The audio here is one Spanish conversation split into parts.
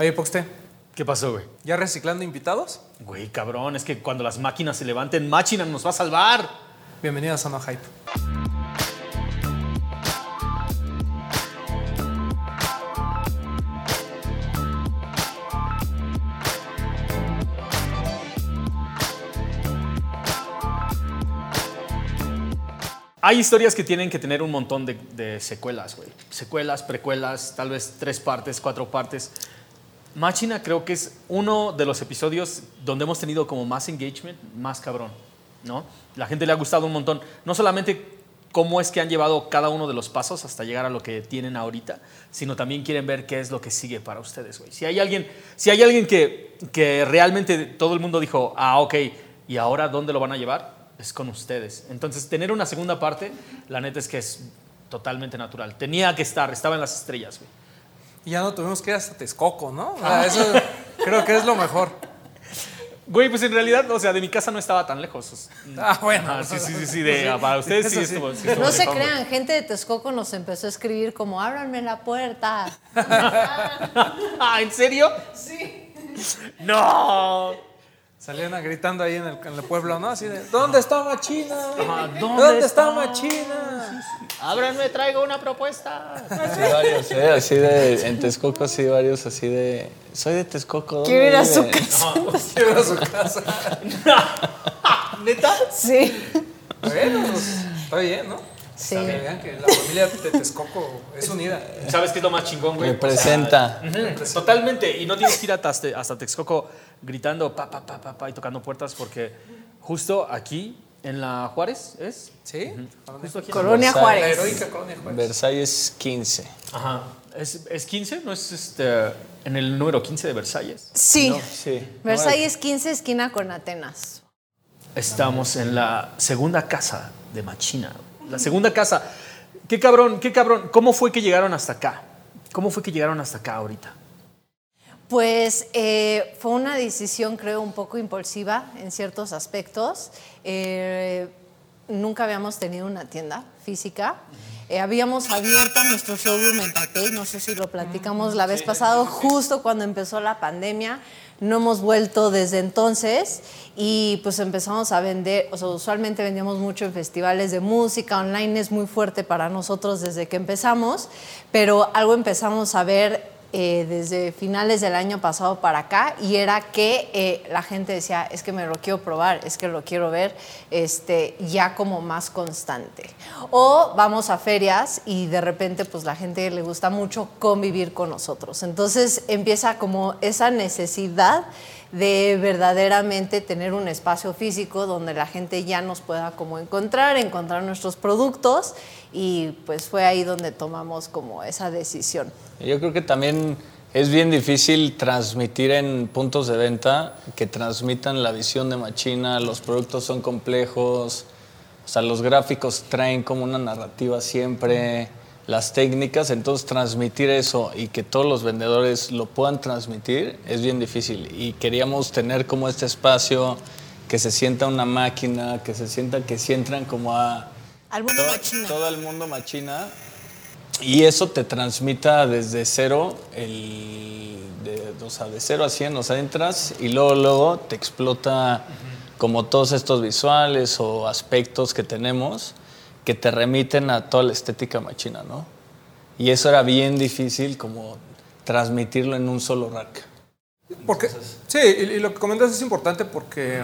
Oye, Poxte, ¿Qué pasó, güey? ¿ya reciclando invitados? Güey, cabrón, es que cuando las máquinas se levanten, Máquina nos va a salvar. Bienvenidos a No Hype. Hay historias que tienen que tener un montón de, de secuelas, güey. Secuelas, precuelas, tal vez tres partes, cuatro partes. Máquina creo que es uno de los episodios donde hemos tenido como más engagement, más cabrón, ¿no? La gente le ha gustado un montón. No solamente cómo es que han llevado cada uno de los pasos hasta llegar a lo que tienen ahorita, sino también quieren ver qué es lo que sigue para ustedes, güey. Si hay alguien, si hay alguien que, que realmente todo el mundo dijo, ah, ok, ¿y ahora dónde lo van a llevar? Es con ustedes. Entonces, tener una segunda parte, la neta es que es totalmente natural. Tenía que estar, estaba en las estrellas, güey. Y ya no tuvimos que ir hasta Texcoco, ¿no? O sea, eso creo que es lo mejor. Güey, pues en realidad, o sea, de mi casa no estaba tan lejos. Ah, bueno. Ah, sí, sí, sí, sí, de, ah, para ustedes sí estuvo. sí estuvo No se crean, gente de Texcoco nos empezó a escribir como, ábranme la puerta. Ah, ¿En serio? Sí. No. Salían gritando ahí en el, en el pueblo, ¿no? Así de, ¿dónde está Machina? Ajá, ¿Dónde, ¿dónde está, está? Machina? Ábranme, traigo una propuesta. Sí, varios, ¿eh? Así de. En Texcoco, sí, varios así de. Soy de Texcoco. ¿dónde Quiero ir a su vive?" casa. Quiero ir a su casa. ¿Neta? Sí. Bueno, pues, está bien, ¿no? Sí. Bien, que la familia de Texcoco es unida. ¿Sabes qué es lo más chingón, güey? Representa. O sea, totalmente. Y no tienes que ir hasta, hasta Texcoco gritando pa, pa, pa, pa, pa, y tocando puertas porque justo aquí en la Juárez es. ¿Sí? Justo aquí. en la Colonia La Juárez. heroica colonia Juárez. Versalles 15. Ajá. ¿Es, ¿Es 15? ¿No es este, en el número 15 de Versalles? Sí. Sí. Versalles 15, esquina con Atenas. Estamos en la segunda casa de Machina. La segunda casa. Qué cabrón, qué cabrón. ¿Cómo fue que llegaron hasta acá? ¿Cómo fue que llegaron hasta acá ahorita? Pues eh, fue una decisión, creo, un poco impulsiva en ciertos aspectos. Eh, nunca habíamos tenido una tienda física. Eh, habíamos abierto nuestro showroom en Taipei, no sé si lo platicamos la vez pasada, justo cuando empezó la pandemia. No hemos vuelto desde entonces y pues empezamos a vender, o sea, usualmente vendíamos mucho en festivales de música, online es muy fuerte para nosotros desde que empezamos, pero algo empezamos a ver eh, desde finales del año pasado para acá y era que eh, la gente decía, es que me lo quiero probar, es que lo quiero ver este, ya como más constante. O vamos a ferias y de repente pues la gente le gusta mucho convivir con nosotros. Entonces empieza como esa necesidad de verdaderamente tener un espacio físico donde la gente ya nos pueda como encontrar, encontrar nuestros productos y pues fue ahí donde tomamos como esa decisión. Yo creo que también es bien difícil transmitir en puntos de venta que transmitan la visión de Machina, los productos son complejos, o sea, los gráficos traen como una narrativa siempre, las técnicas, entonces transmitir eso y que todos los vendedores lo puedan transmitir es bien difícil. Y queríamos tener como este espacio, que se sienta una máquina, que se sienta que si entran como a Al mundo todo, machina. todo el mundo machina y eso te transmita desde cero, el, de, o sea, de cero a 100, o sea, entras y luego, luego te explota como todos estos visuales o aspectos que tenemos que te remiten a toda la estética machina, ¿no? Y eso era bien difícil como transmitirlo en un solo rack. Porque, sí, y, y lo que comentas es importante porque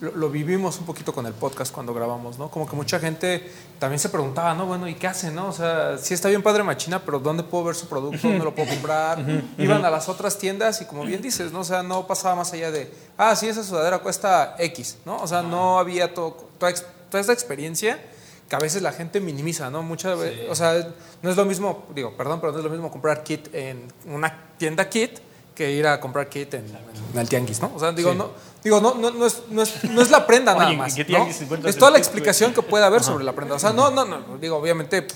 lo, lo vivimos un poquito con el podcast cuando grabamos, ¿no? Como que mucha gente también se preguntaba, ¿no? Bueno, ¿y qué hacen, no? O sea, sí está bien padre Machina, pero ¿dónde puedo ver su producto? ¿Dónde lo puedo comprar? Iban a las otras tiendas y como bien dices, ¿no? O sea, no pasaba más allá de, ah, sí, esa sudadera cuesta X, ¿no? O sea, no había todo, toda, toda esta experiencia que a veces la gente minimiza, ¿no? Muchas veces, o sea, no es lo mismo, digo, perdón, pero no es lo mismo comprar kit en una tienda kit que ir a comprar kit en, en el tianguis, ¿no? O sea, digo, no, digo, no, no, no, es, no, es, no es la prenda nada Oye, ¿en más, ¿no? Es toda la güey? explicación que puede haber sobre la prenda. O sea, no, no, no, digo, obviamente,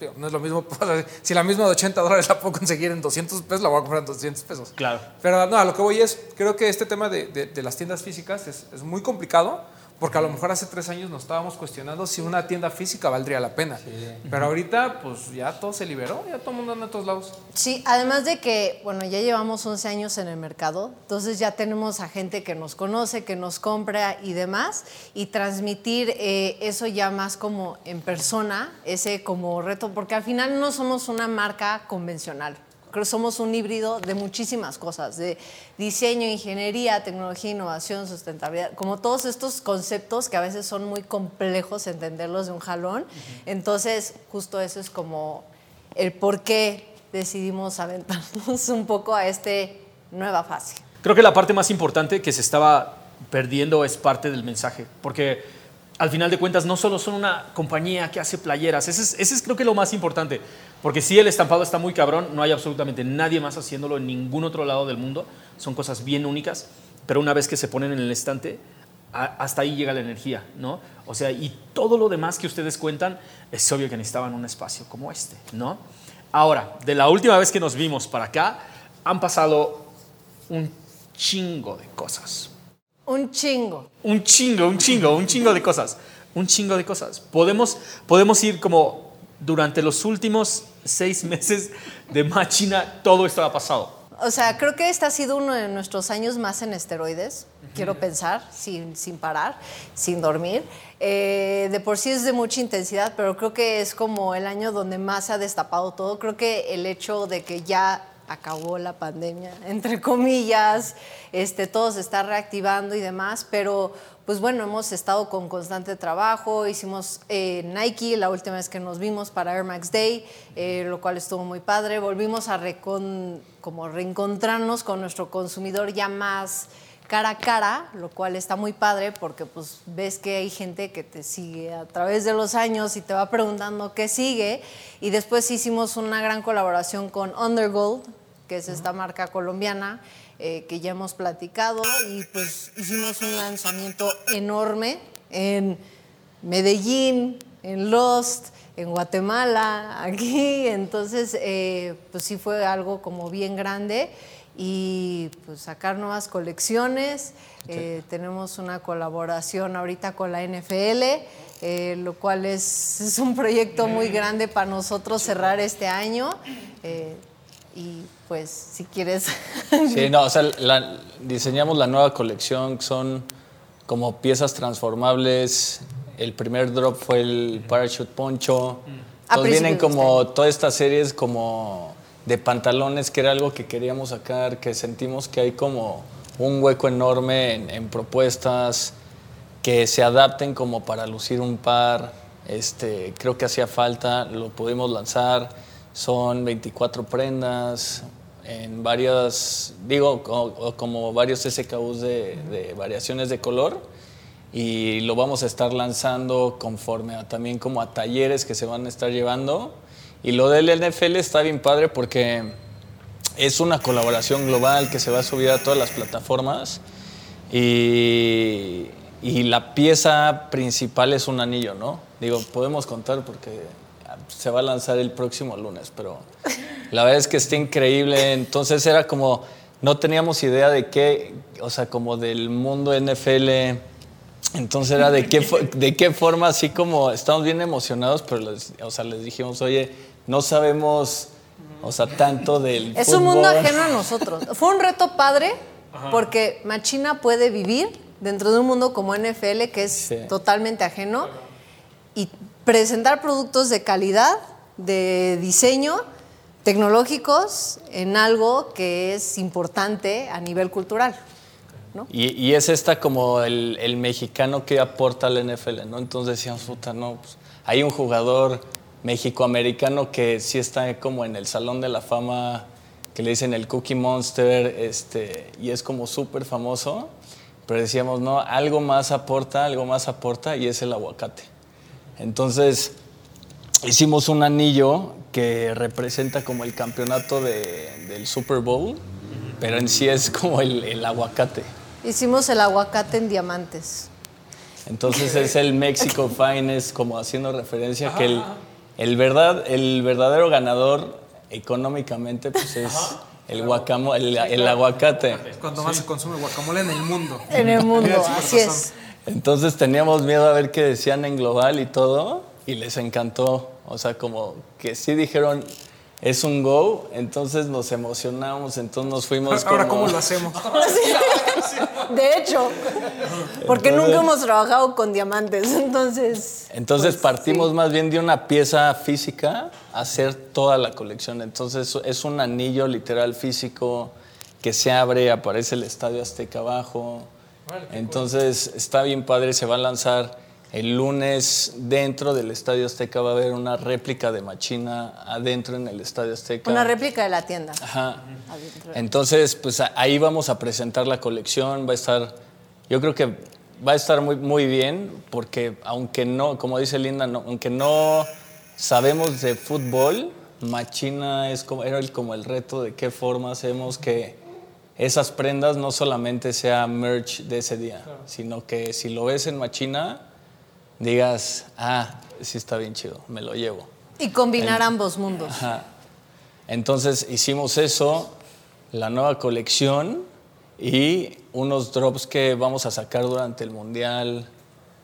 digo, no es lo mismo, si la misma de 80 dólares la puedo conseguir en 200 pesos, la voy a comprar en 200 pesos. Claro. Pero no, a lo que voy es, creo que este tema de, de- de las tiendas físicas es, es muy complicado Porque a lo mejor hace tres años nos estábamos cuestionando si una tienda física valdría la pena. Pero ahorita, pues ya todo se liberó, ya todo el mundo anda a todos lados. Sí, además de que, bueno, ya llevamos 11 años en el mercado, entonces ya tenemos a gente que nos conoce, que nos compra y demás, y transmitir eh, eso ya más como en persona, ese como reto, porque al final no somos una marca convencional creo que somos un híbrido de muchísimas cosas, de diseño, ingeniería, tecnología, innovación, sustentabilidad, como todos estos conceptos que a veces son muy complejos entenderlos de un jalón. Entonces, justo eso es como el por qué decidimos aventarnos un poco a esta nueva fase. Creo que la parte más importante que se estaba perdiendo es parte del mensaje, porque al final de cuentas no solo son una compañía que hace playeras, ese es, ese es creo que lo más importante. Porque si el estampado está muy cabrón, no hay absolutamente nadie más haciéndolo en ningún otro lado del mundo. Son cosas bien únicas, pero una vez que se ponen en el estante, hasta ahí llega la energía, ¿no? O sea, y todo lo demás que ustedes cuentan, es obvio que necesitaban un espacio como este, ¿no? Ahora, de la última vez que nos vimos para acá, han pasado un chingo de cosas. Un chingo. Un chingo, un chingo, un chingo de cosas. Un chingo de cosas. Podemos, podemos ir como durante los últimos seis meses de máquina todo esto ha pasado. O sea, creo que este ha sido uno de nuestros años más en esteroides, quiero pensar, sin, sin parar, sin dormir. Eh, de por sí es de mucha intensidad, pero creo que es como el año donde más se ha destapado todo. Creo que el hecho de que ya acabó la pandemia, entre comillas, este, todo se está reactivando y demás, pero pues bueno, hemos estado con constante trabajo, hicimos eh, Nike la última vez que nos vimos para Air Max Day, eh, lo cual estuvo muy padre, volvimos a como reencontrarnos con nuestro consumidor ya más cara a cara, lo cual está muy padre porque pues ves que hay gente que te sigue a través de los años y te va preguntando qué sigue. Y después hicimos una gran colaboración con Undergold, que es esta marca colombiana eh, que ya hemos platicado. Y pues hicimos un lanzamiento enorme en Medellín, en Lost, en Guatemala, aquí, entonces eh, pues sí fue algo como bien grande y pues sacar nuevas colecciones. Eh, tenemos una colaboración ahorita con la NFL, lo cual es, es, un proyecto muy grande para nosotros cerrar este año y pues si quieres... Sí, no, o sea, diseñamos la nueva colección, son como piezas transformables. El primer drop fue el Parachute Poncho. Entonces vienen como todas estas series como de pantalones, que era algo que queríamos sacar, que sentimos que hay como un hueco enorme en, propuestas que se adapten como para lucir un par. Este, creo que hacía falta, lo pudimos lanzar son 24 prendas en varias, digo, como, varios SKUs de, variaciones de color y lo vamos a estar lanzando conforme también como a talleres que se van a estar llevando. Y lo del NFL está bien padre porque es una colaboración global que se va a subir a todas las plataformas y, y la pieza principal es un anillo, ¿no? Digo, podemos contar porque se va a lanzar el próximo lunes, pero la verdad es que está increíble. Entonces era como, no teníamos idea de qué, o sea, como del mundo NFL. Entonces era de qué, de qué forma, así como estamos bien emocionados, pero o sea, les dijimos, oye, no sabemos, o sea, tanto del. Es un mundo ajeno a nosotros. Fue un reto padre, porque Machina puede vivir dentro de un mundo como NFL, que es totalmente ajeno, y presentar productos de calidad, de diseño, tecnológicos, en algo que es importante a nivel cultural. ¿no? Y, es esta como el, mexicano que aporta al NFL, ¿no? Entonces decíamos, puta, no, pues, hay un jugador mexicoamericano que sí está como en el Salón de la Fama, que le dicen el Cookie Monster, este, y es como súper famoso, pero decíamos, no, algo más aporta, algo más aporta, y es el aguacate. Entonces, hicimos un anillo que representa como el campeonato del Super Bowl, pero en sí es como el, aguacate. Hicimos el aguacate en diamantes. Entonces es el Mexico Finest, como haciendo referencia que el, el, verdad, el verdadero ganador económicamente pues es el, guacamo, el, aguacate. Cuando más se consume guacamole en el mundo. En el mundo, así es. Entonces teníamos miedo a ver qué decían en global y todo, y les encantó. O sea, como que sí dijeron, es un go, entonces nos emocionamos, entonces nos fuimos. Ahora, ¿cómo lo hacemos? De hecho, porque nunca hemos trabajado con diamantes, entonces. Entonces pues, partimos más bien de una pieza física a hacer toda la colección. Entonces es un anillo literal físico que se abre, aparece el Estadio Azteca abajo. Entonces está bien padre, se va a lanzar el lunes dentro del Estadio Azteca va a haber una réplica de Machina adentro en el Estadio Azteca. Una réplica de la tienda. Ajá. Entonces, pues ahí vamos a presentar la colección, va a estar, yo creo que va a estar muy, muy bien, porque aunque no, como dice Linda, no, aunque no sabemos de fútbol, Machina es como, era el, como el reto de qué forma hacemos que esas prendas no solamente sea merch de ese día, sino que si lo ves en Machina digas, ah, sí está bien chido, me lo llevo. Y combinar ambos mundos. Ajá. Entonces hicimos eso, la nueva colección y unos drops que vamos a sacar durante el mundial.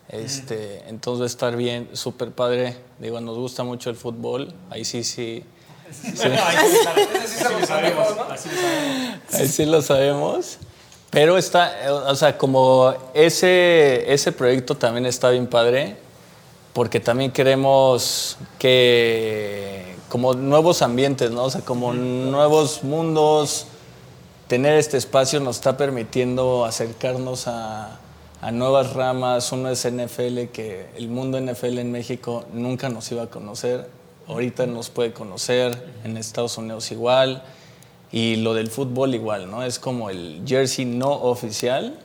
Este, entonces va a estar bien, súper padre. Digo, nos gusta mucho el fútbol. Ahí sí, sí. sí. Ahí sí lo sabemos. Pero está, o sea, como ese, ese proyecto también está bien padre, porque también queremos que, como nuevos ambientes, ¿no? O sea, como nuevos mundos, tener este espacio nos está permitiendo acercarnos a, a nuevas ramas. Uno es NFL, que el mundo NFL en México nunca nos iba a conocer, ahorita nos puede conocer, en Estados Unidos igual. Y lo del fútbol igual, ¿no? Es como el jersey no oficial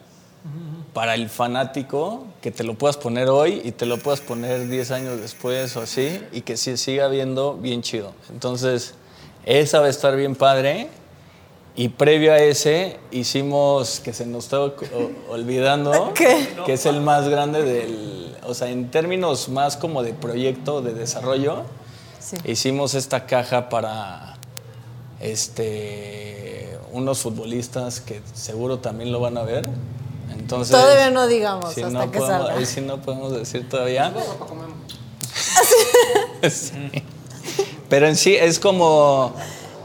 para el fanático, que te lo puedas poner hoy y te lo puedas poner 10 años después o así, y que se siga viendo bien chido. Entonces, esa va a estar bien padre. Y previo a ese, hicimos, que se nos estaba olvidando, que es el más grande del, o sea, en términos más como de proyecto, de desarrollo, hicimos esta caja para este, unos futbolistas que seguro también lo van a ver. Entonces, todavía no digamos hasta no que salga. Ahí sí no podemos decir todavía. Pero en sí es como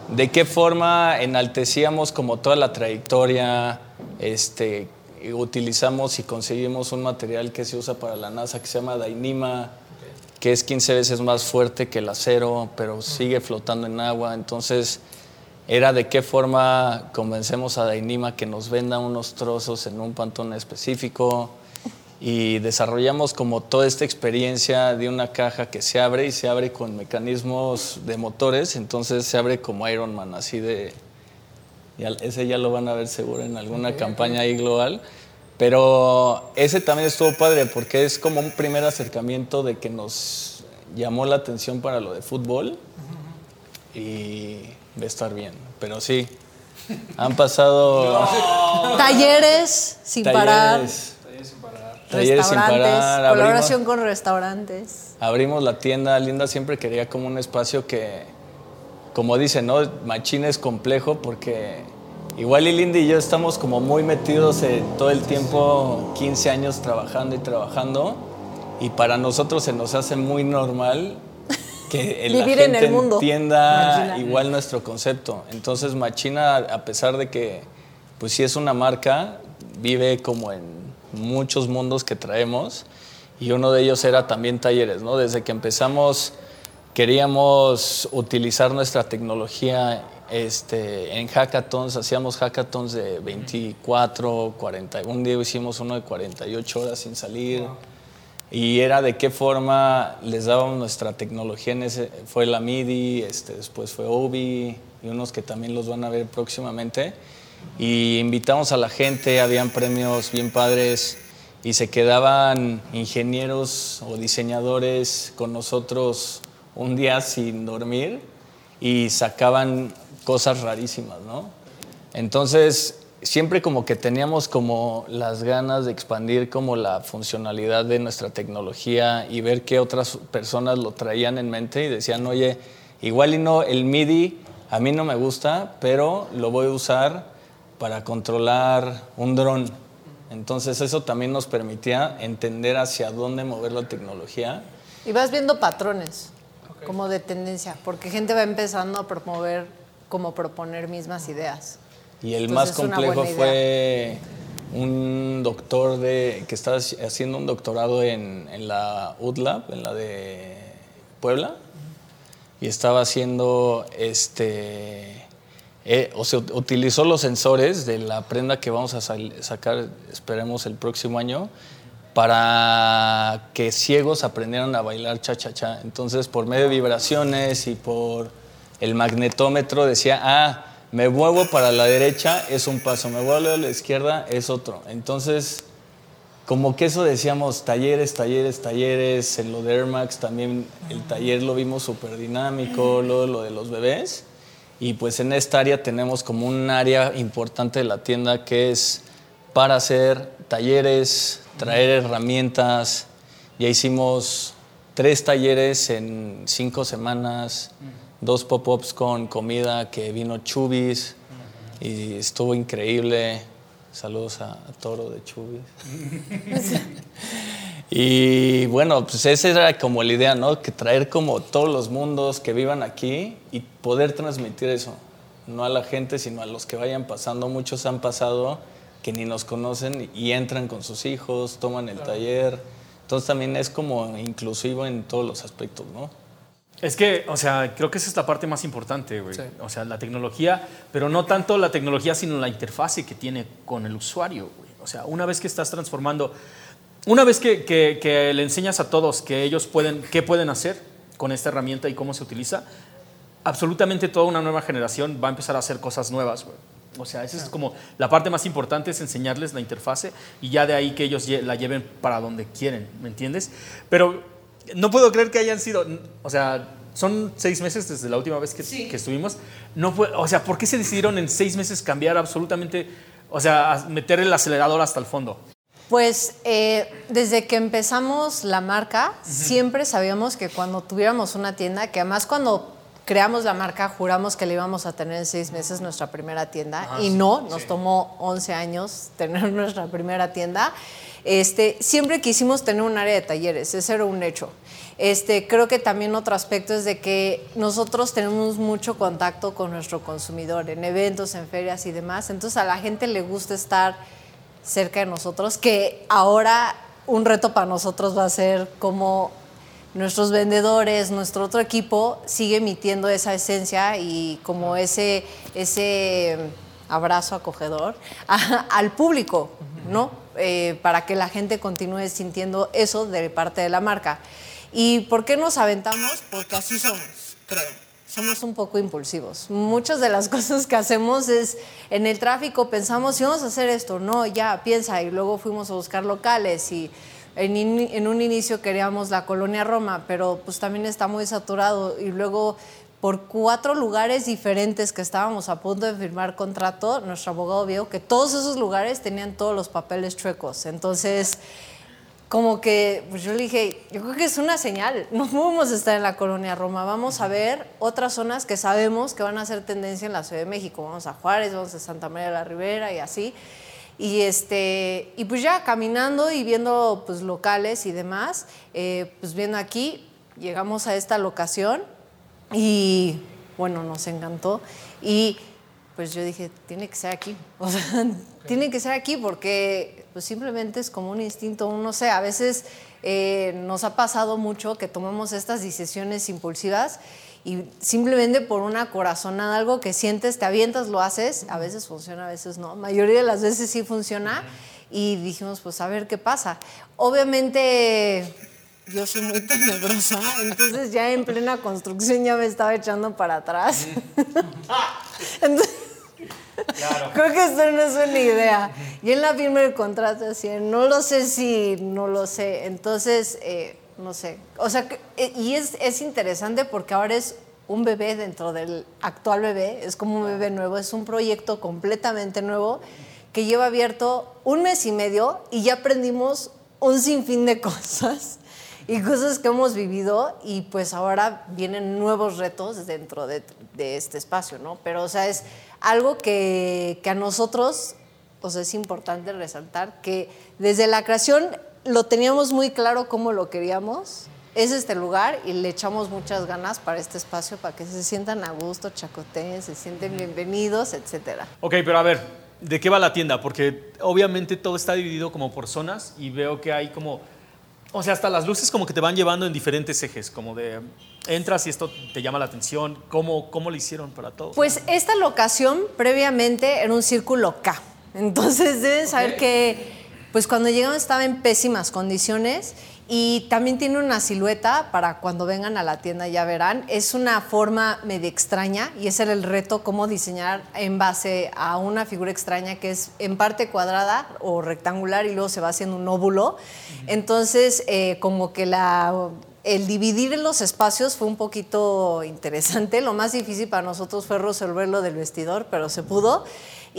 de qué forma enaltecíamos como toda la trayectoria, este, utilizamos y conseguimos un material que se usa para la NASA que se llama Dainima, que es 15 veces más fuerte que el acero, pero sigue flotando en agua. Entonces, era de qué forma convencemos a Dainima que nos venda unos trozos en un pantón específico y desarrollamos como toda esta experiencia de una caja que se abre y se abre con mecanismos de motores, entonces se abre como Iron Man, así de... ese ya lo van a ver seguro en alguna campaña ahí global. Pero ese también estuvo padre porque es como un primer acercamiento de que nos llamó la atención para lo de fútbol. Y de estar bien. Pero sí, han pasado... Talleres sin parar. Talleres sin parar. Colaboración con restaurantes. Abrimos la tienda. Linda siempre quería como un espacio que, como dice, ¿no? Machín es complejo porque igual y Linda y yo estamos como muy metidos en todo el tiempo, 15 años trabajando y trabajando. Y para nosotros se nos hace muy normal que el, Vivir en el mundo. entienda igual nuestro concepto. Entonces Machina, a pesar de que pues sí es una marca, vive como en muchos mundos que traemos y uno de ellos era también talleres, ¿no? Desde que empezamos queríamos utilizar nuestra tecnología este, en hackathons, hacíamos hackathons de 24, 40, un día hicimos uno de 48 horas sin salir y era de qué forma les dábamos nuestra tecnología. Fue la MIDI, este, después fue Obi y unos que también los van a ver próximamente. Y invitamos a la gente, habían premios bien padres y se quedaban ingenieros o diseñadores con nosotros un día sin dormir y sacaban cosas rarísimas, ¿no? Entonces, siempre como que teníamos como las ganas de expandir como la funcionalidad de nuestra tecnología y ver que otras personas lo traían en mente y decían, oye, igual y no, el MIDI a mí no me gusta, pero lo voy a usar para controlar un dron. Entonces eso también nos permitía entender hacia dónde mover la tecnología. Y vas viendo patrones, como de tendencia, porque gente va empezando a promover, como proponer mismas ideas. Y el más complejo fue un doctor de, que estaba haciendo un doctorado en, en la UDLAB, en la de Puebla, y estaba haciendo este eh, o sea, utilizó los sensores de la prenda que vamos a sacar, esperemos, el próximo año, para que ciegos aprendieran a bailar cha-cha-cha. Entonces, por medio de vibraciones y por el magnetómetro, decía, ah, me muevo para la derecha, es un paso, me vuelvo a la izquierda, es otro. Entonces, como que eso decíamos, talleres, talleres, talleres, en lo de Air Max también el taller lo vimos súper dinámico, luego lo de los bebés. Y pues en esta área tenemos como un área importante de la tienda que es para hacer talleres, traer herramientas. Ya hicimos tres talleres en cinco semanas, dos pop-ups con comida que vino Chubis y estuvo increíble. Saludos a, Toro de Chubis. Y bueno, pues esa era como la idea, ¿no? Que traer como todos los mundos que vivan aquí y poder transmitir eso, no a la gente, sino a los que vayan pasando. Muchos han pasado que ni nos conocen y entran con sus hijos, toman el taller. Entonces también es como inclusivo en todos los aspectos, ¿no? Es que, o sea, creo que esa es la parte más importante, güey. O sea, la tecnología, pero no tanto la tecnología, sino la interfase que tiene con el usuario, güey. O sea, una vez que estás transformando una vez que, le enseñas a todos que ellos pueden, qué pueden hacer con esta herramienta y cómo se utiliza, absolutamente toda una nueva generación va a empezar a hacer cosas nuevas, O sea, esa es como la parte más importante es enseñarles la interfase y ya de ahí que ellos la lleven para donde quieren, ¿me entiendes? Pero no puedo creer que hayan sido, o sea, son seis meses desde la última vez que, que estuvimos. No o sea, ¿por qué se decidieron en seis meses cambiar absolutamente, o sea, meter el acelerador hasta el fondo? Pues eh, desde que empezamos la marca, siempre sabíamos que cuando tuviéramos una tienda, que además cuando creamos la marca juramos que le íbamos a tener en seis meses nuestra primera tienda ah, y no, nos tomó 11 años tener nuestra primera tienda. Este, siempre quisimos tener un área de talleres, ese era un hecho. Este, creo que también otro aspecto es de que nosotros tenemos mucho contacto con nuestro consumidor en eventos, en ferias y demás, entonces a la gente le gusta estar cerca de nosotros, que ahora un reto para nosotros va a ser cómo nuestros vendedores, nuestro otro equipo sigue emitiendo esa esencia y como ese, ese abrazo acogedor al público, ¿no? Eh, para que la gente continúe sintiendo eso de parte de la marca. ¿Y por qué nos aventamos? Porque así somos, creo somos un poco impulsivos. Muchas de las cosas que hacemos es en el tráfico pensamos si vamos a hacer esto, no, ya piensa y luego fuimos a buscar locales y en, un inicio queríamos la colonia Roma, pero pues también está muy saturado y luego por cuatro lugares diferentes que estábamos a punto de firmar contrato, nuestro abogado vio que todos esos lugares tenían todos los papeles chuecos. Entonces, como que, pues yo le dije, yo creo que es una señal, no podemos estar en la colonia Roma, vamos a ver otras zonas que sabemos que van a hacer tendencia en la Ciudad de México, vamos a Juárez, vamos a Santa María de la Ribera y así. Y, este, y pues ya caminando y viendo pues locales y demás, eh, pues viendo aquí, llegamos a esta locación y bueno, nos encantó. Y pues yo dije, tiene que ser aquí. O sea, tiene que ser aquí porque pues simplemente es como un instinto, no sé, a veces eh, nos ha pasado mucho que tomamos estas decisiones impulsivas y simplemente por una corazonada, algo que sientes, te avientas, lo haces, a veces funciona, a veces no, la mayoría de las veces sí funciona y dijimos, pues a ver qué pasa. Obviamente yo soy muy tenebrosa, entonces ya en plena construcción ya me estaba echando para atrás. entonces, Creo que esto no es una idea. Y en la firma del contrato así, no lo sé si, no lo sé. Entonces, eh, no sé. O sea, eh, y es, es interesante porque ahora es un bebé dentro del actual bebé, es como un bebé nuevo, es un proyecto completamente nuevo que lleva abierto un mes y medio y ya aprendimos un sinfín de cosas y cosas que hemos vivido y pues ahora vienen nuevos retos dentro de, de este espacio, ¿no? Pero, o sea, es algo que, que, a nosotros o sea, es importante resaltar que desde la creación lo teníamos muy claro cómo lo queríamos. Es este lugar y le echamos muchas ganas para este espacio, para que se sientan a gusto, chacoteen, se sienten bienvenidos, etcétera. Ok, pero a ver, ¿de qué va la tienda? Porque obviamente todo está dividido como por zonas y veo que hay como, o sea, hasta las luces como que te van llevando en diferentes ejes, como de entras y esto te llama la atención. ¿Cómo, cómo lo hicieron para todo? Pues esta locación previamente era un círculo K. Entonces deben saber que pues cuando llegamos estaba en pésimas condiciones y también tiene una silueta para cuando vengan a la tienda ya verán. Es una forma medio extraña y ese era el reto, cómo diseñar en base a una figura extraña que es en parte cuadrada o rectangular y luego se va haciendo un óvulo. Entonces, eh, como que la el dividir los espacios fue un poquito interesante. Lo más difícil para nosotros fue resolver lo del vestidor, pero se pudo.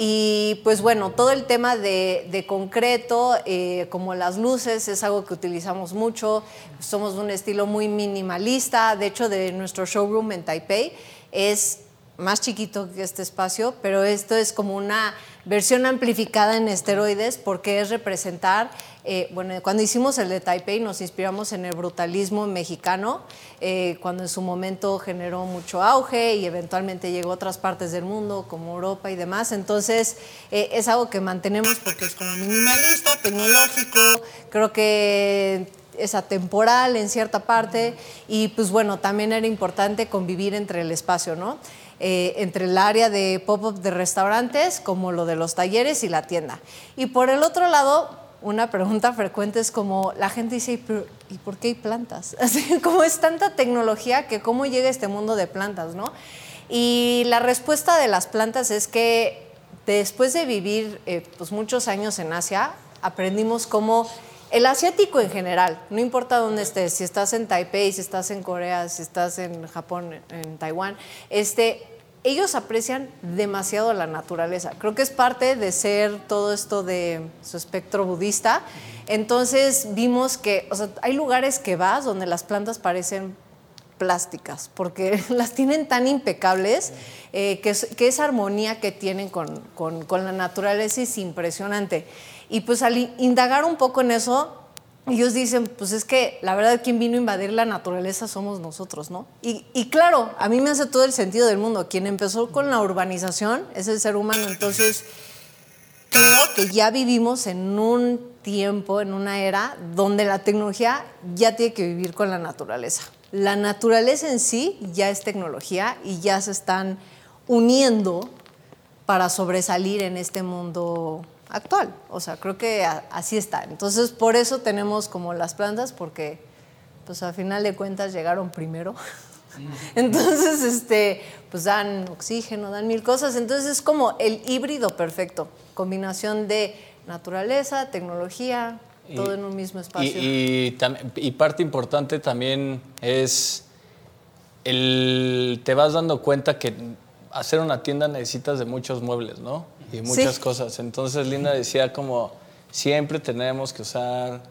Y pues bueno, todo el tema de, concreto, eh, como las luces, es algo que utilizamos mucho. Somos un estilo muy minimalista. De hecho, de nuestro showroom en Taipei es más chiquito que este espacio, pero esto es como una versión amplificada en esteroides porque es representar, eh, bueno, cuando hicimos el de Taipei nos inspiramos en el brutalismo mexicano, eh, cuando en su momento generó mucho auge y eventualmente llegó a otras partes del mundo como Europa y demás, entonces eh, es algo que mantenemos porque es como minimalista, tecnológico, creo que es atemporal en cierta parte y pues bueno, también era importante convivir entre el espacio, ¿no? Eh, entre el área de pop-up de restaurantes como lo de los talleres y la tienda. Y por el otro lado, una pregunta frecuente es como la gente dice, ¿y por qué hay plantas? Así como es tanta tecnología que cómo llega este mundo de plantas, ¿no? Y la respuesta de las plantas es que después de vivir eh, pues muchos años en Asia, aprendimos cómo el asiático en general, no importa dónde estés, si estás en Taipei, si estás en Corea, si estás en Japón, en Taiwán, este, ellos aprecian demasiado la naturaleza. Creo que es parte de ser todo esto de su espectro budista. Entonces vimos que, o sea, hay lugares que vas donde las plantas parecen plásticas, porque las tienen tan impecables eh, que, esa armonía que tienen con, con la naturaleza es impresionante. Y pues al indagar un poco en eso, ellos dicen, pues es que la verdad quien vino a invadir la naturaleza somos nosotros, ¿no? Y, y, claro, a mí me hace todo el sentido del mundo. Quien empezó con la urbanización es el ser humano. Entonces, creo que ya vivimos en un tiempo, en una era, donde la tecnología ya tiene que vivir con la naturaleza. La naturaleza en sí ya es tecnología y ya se están uniendo para sobresalir en este mundo actual. O sea, creo que así está. Entonces, por eso tenemos como las plantas, porque pues a final de cuentas llegaron primero. Entonces, este, pues dan oxígeno, dan mil cosas. Entonces es como el híbrido perfecto, combinación de naturaleza, tecnología, todo en un mismo espacio. Y, y, parte importante también es el, te vas dando cuenta que hacer una tienda necesitas de muchos muebles, ¿no? Y muchas cosas. Entonces Linda decía como, siempre tenemos que usar,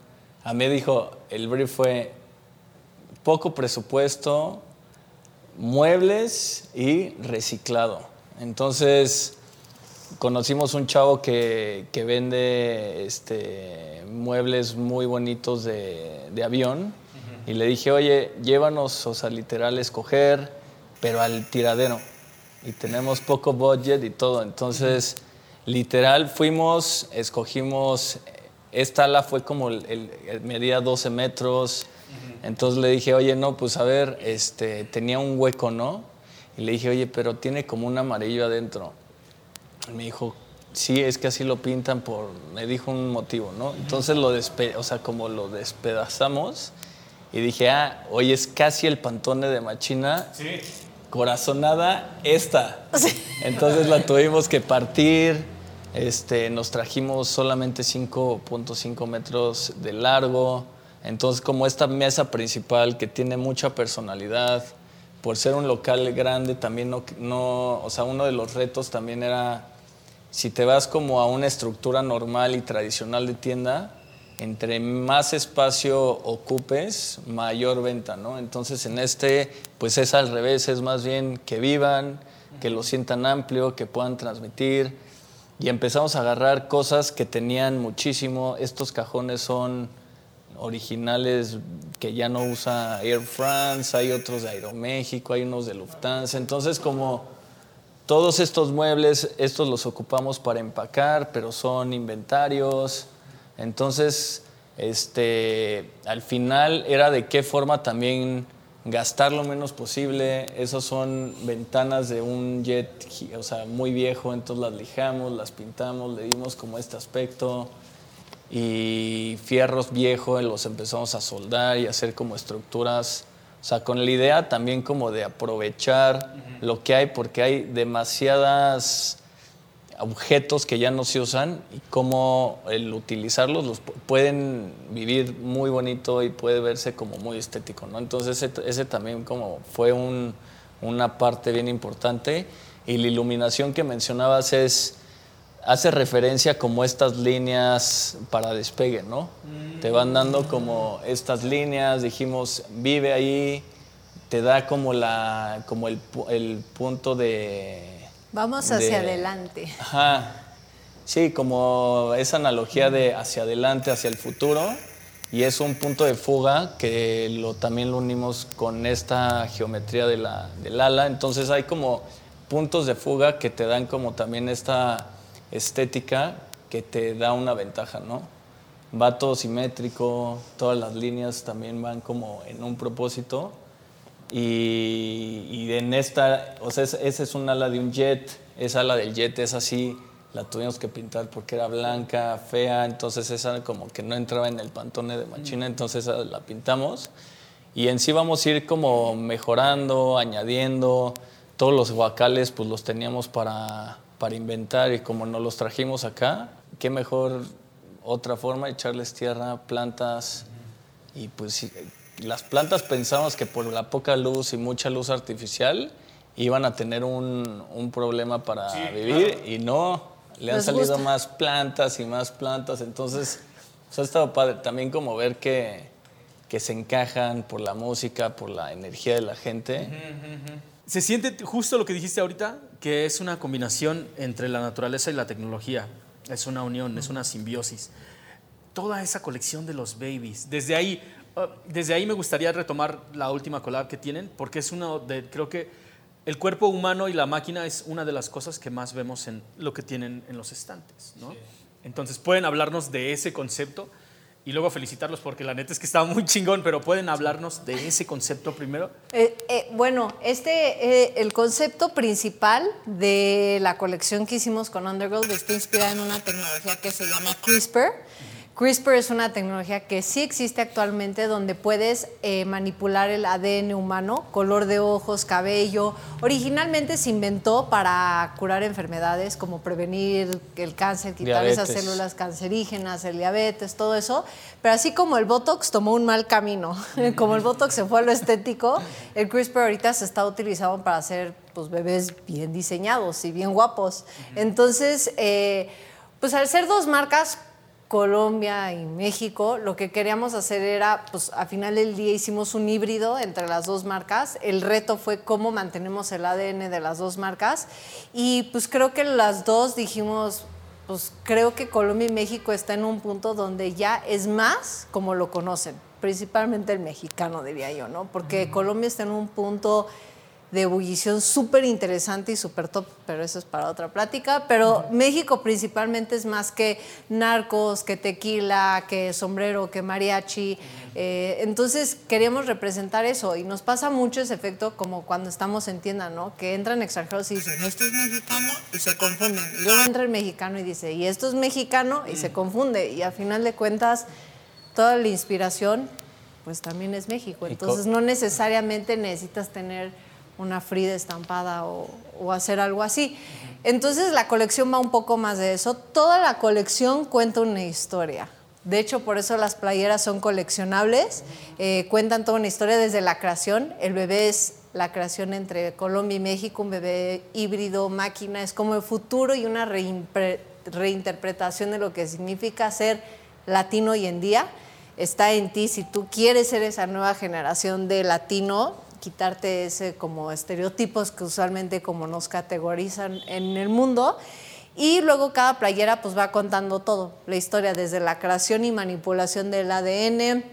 a mí dijo, el brief fue poco presupuesto, muebles y reciclado. Entonces conocimos un chavo que, que vende este, muebles muy bonitos de, de avión y le dije, oye, llévanos, o sea, literal, escoger, pero al tiradero. Y tenemos poco budget y todo. Entonces... Literal, fuimos, escogimos, esta ala fue como, el, medía 12 metros, entonces le dije, oye, no, pues a ver, este, tenía un hueco, ¿no? Y le dije, oye, pero tiene como un amarillo adentro. me dijo, sí, es que así lo pintan por, me dijo un motivo, ¿no? Entonces lo despe o sea, como lo despedazamos y dije, ah, oye, es casi el pantone de Machina. Sí. Corazonada esta. Entonces la tuvimos que partir este, nos trajimos solamente 5.5 metros de largo. Entonces, como esta mesa principal que tiene mucha personalidad, por ser un local grande, también no, no, o sea, uno de los retos también era, si te vas como a una estructura normal y tradicional de tienda, entre más espacio ocupes, mayor venta, ¿no? Entonces en este, pues es al revés, es más bien que vivan, que lo sientan amplio, que puedan transmitir. Y empezamos a agarrar cosas que tenían muchísimo. Estos cajones son originales que ya no usa Air France, hay otros de Aeroméxico, hay unos de Lufthansa. Entonces, como todos estos muebles, estos los ocupamos para empacar, pero son inventarios. Entonces, este, al final era de qué forma también gastar lo menos posible. Esos son ventanas de un jet, o sea, muy viejo, entonces las lijamos, las pintamos, le dimos como este aspecto. Y fierros viejos los empezamos a soldar y hacer como estructuras, o sea, con la idea también como de aprovechar lo que hay, porque hay demasiadas objetos que ya no se usan y cómo el utilizarlos los pueden vivir muy bonito y puede verse como muy estético, ¿no? Entonces ese, también como fue una parte bien importante y la iluminación que mencionabas es hace referencia como estas líneas para despegue, ¿no? Te van dando como estas líneas, dijimos, vive ahí, te da como la como el, el punto de Vamos hacia adelante. Ajá. Sí, como esa analogía de hacia adelante, hacia el futuro. Y es un punto de fuga que lo, también lo unimos con esta geometría de la, del ala. Entonces hay como puntos de fuga que te dan como también esta estética que te da una ventaja, ¿no? Va todo simétrico, todas las líneas también van como en un propósito y, en esta, o sea, esa es un ala de un jet, esa ala del jet es así, la tuvimos que pintar porque era blanca, fea, entonces esa como que no entraba en el pantone de machina, mm. entonces la pintamos. Y en sí vamos a ir como mejorando, añadiendo, todos los guacales pues los teníamos para, para inventar y como nos los trajimos acá, qué mejor otra forma de echarles tierra, plantas y pues las plantas pensamos que por la poca luz y mucha luz artificial iban a tener un, un problema para vivir y no, le han salido más plantas y más plantas, entonces pues, ha estado padre. También como ver que, que, se encajan por la música, por la energía de la gente. Se siente justo lo que dijiste ahorita, que es una combinación entre la naturaleza y la tecnología, es una unión, es una simbiosis. Toda esa colección de los babies, desde ahí, Ah, desde ahí me gustaría retomar la última collab que tienen, porque es uno de, creo que el cuerpo humano y la máquina es una de las cosas que más vemos en lo que tienen en los estantes, ¿no? Entonces, pueden hablarnos de ese concepto y luego felicitarlos porque la neta es que estaba muy chingón, pero pueden hablarnos de ese concepto primero. Eh, eh, bueno, este, eh, el concepto principal de la colección que hicimos con Underworld está inspirada en una tecnología que se llama CRISPR. CRISPR es una tecnología que sí existe actualmente donde puedes eh, manipular el ADN humano, color de ojos, cabello. Originalmente se inventó para curar enfermedades como prevenir el cáncer, quitar esas células cancerígenas, el diabetes, todo eso. Pero así como el Botox tomó un mal camino, como el Botox se fue a lo estético, el CRISPR ahorita se está utilizando para hacer pues, bebés bien diseñados y bien guapos. Entonces, eh, pues al ser dos marcas Colombia y México, lo que queríamos hacer era, pues a final del día hicimos un híbrido entre las dos marcas. El reto fue cómo mantenemos el ADN de las dos marcas. Y pues creo que las dos dijimos, pues creo que Colombia y México está en un punto donde ya es más como lo conocen, principalmente el mexicano, diría yo, ¿no? Porque Colombia está en un punto de ebullición súper interesante y súper top, pero eso es para otra plática. Pero México principalmente es más que narcos, que tequila, que sombrero, que mariachi. Eh, entonces queríamos representar eso y nos pasa mucho ese efecto como cuando estamos en tienda, ¿no? Que entran extranjeros y dicen, esto es mexicano y se confunden. Y luego entra el mexicano y dice, y esto es mexicano y se confunde. Y a final de cuentas, toda la inspiración pues también es México. Entonces no necesariamente necesitas tener una Frida estampada o, hacer algo así. Entonces la colección va un poco más de eso. Toda la colección cuenta una historia. De hecho, por eso las playeras son coleccionables. Eh, cuentan toda una historia desde la creación. El bebé es la creación entre Colombia y México, un bebé híbrido, máquina. Es como el futuro y una reinterpretación de lo que significa ser latino hoy en día. Está en ti si tú quieres ser esa nueva generación de latino quitarte ese como estereotipos que usualmente como nos categorizan en el mundo. Y luego cada playera pues va contando todo, la historia desde la creación y manipulación del ADN,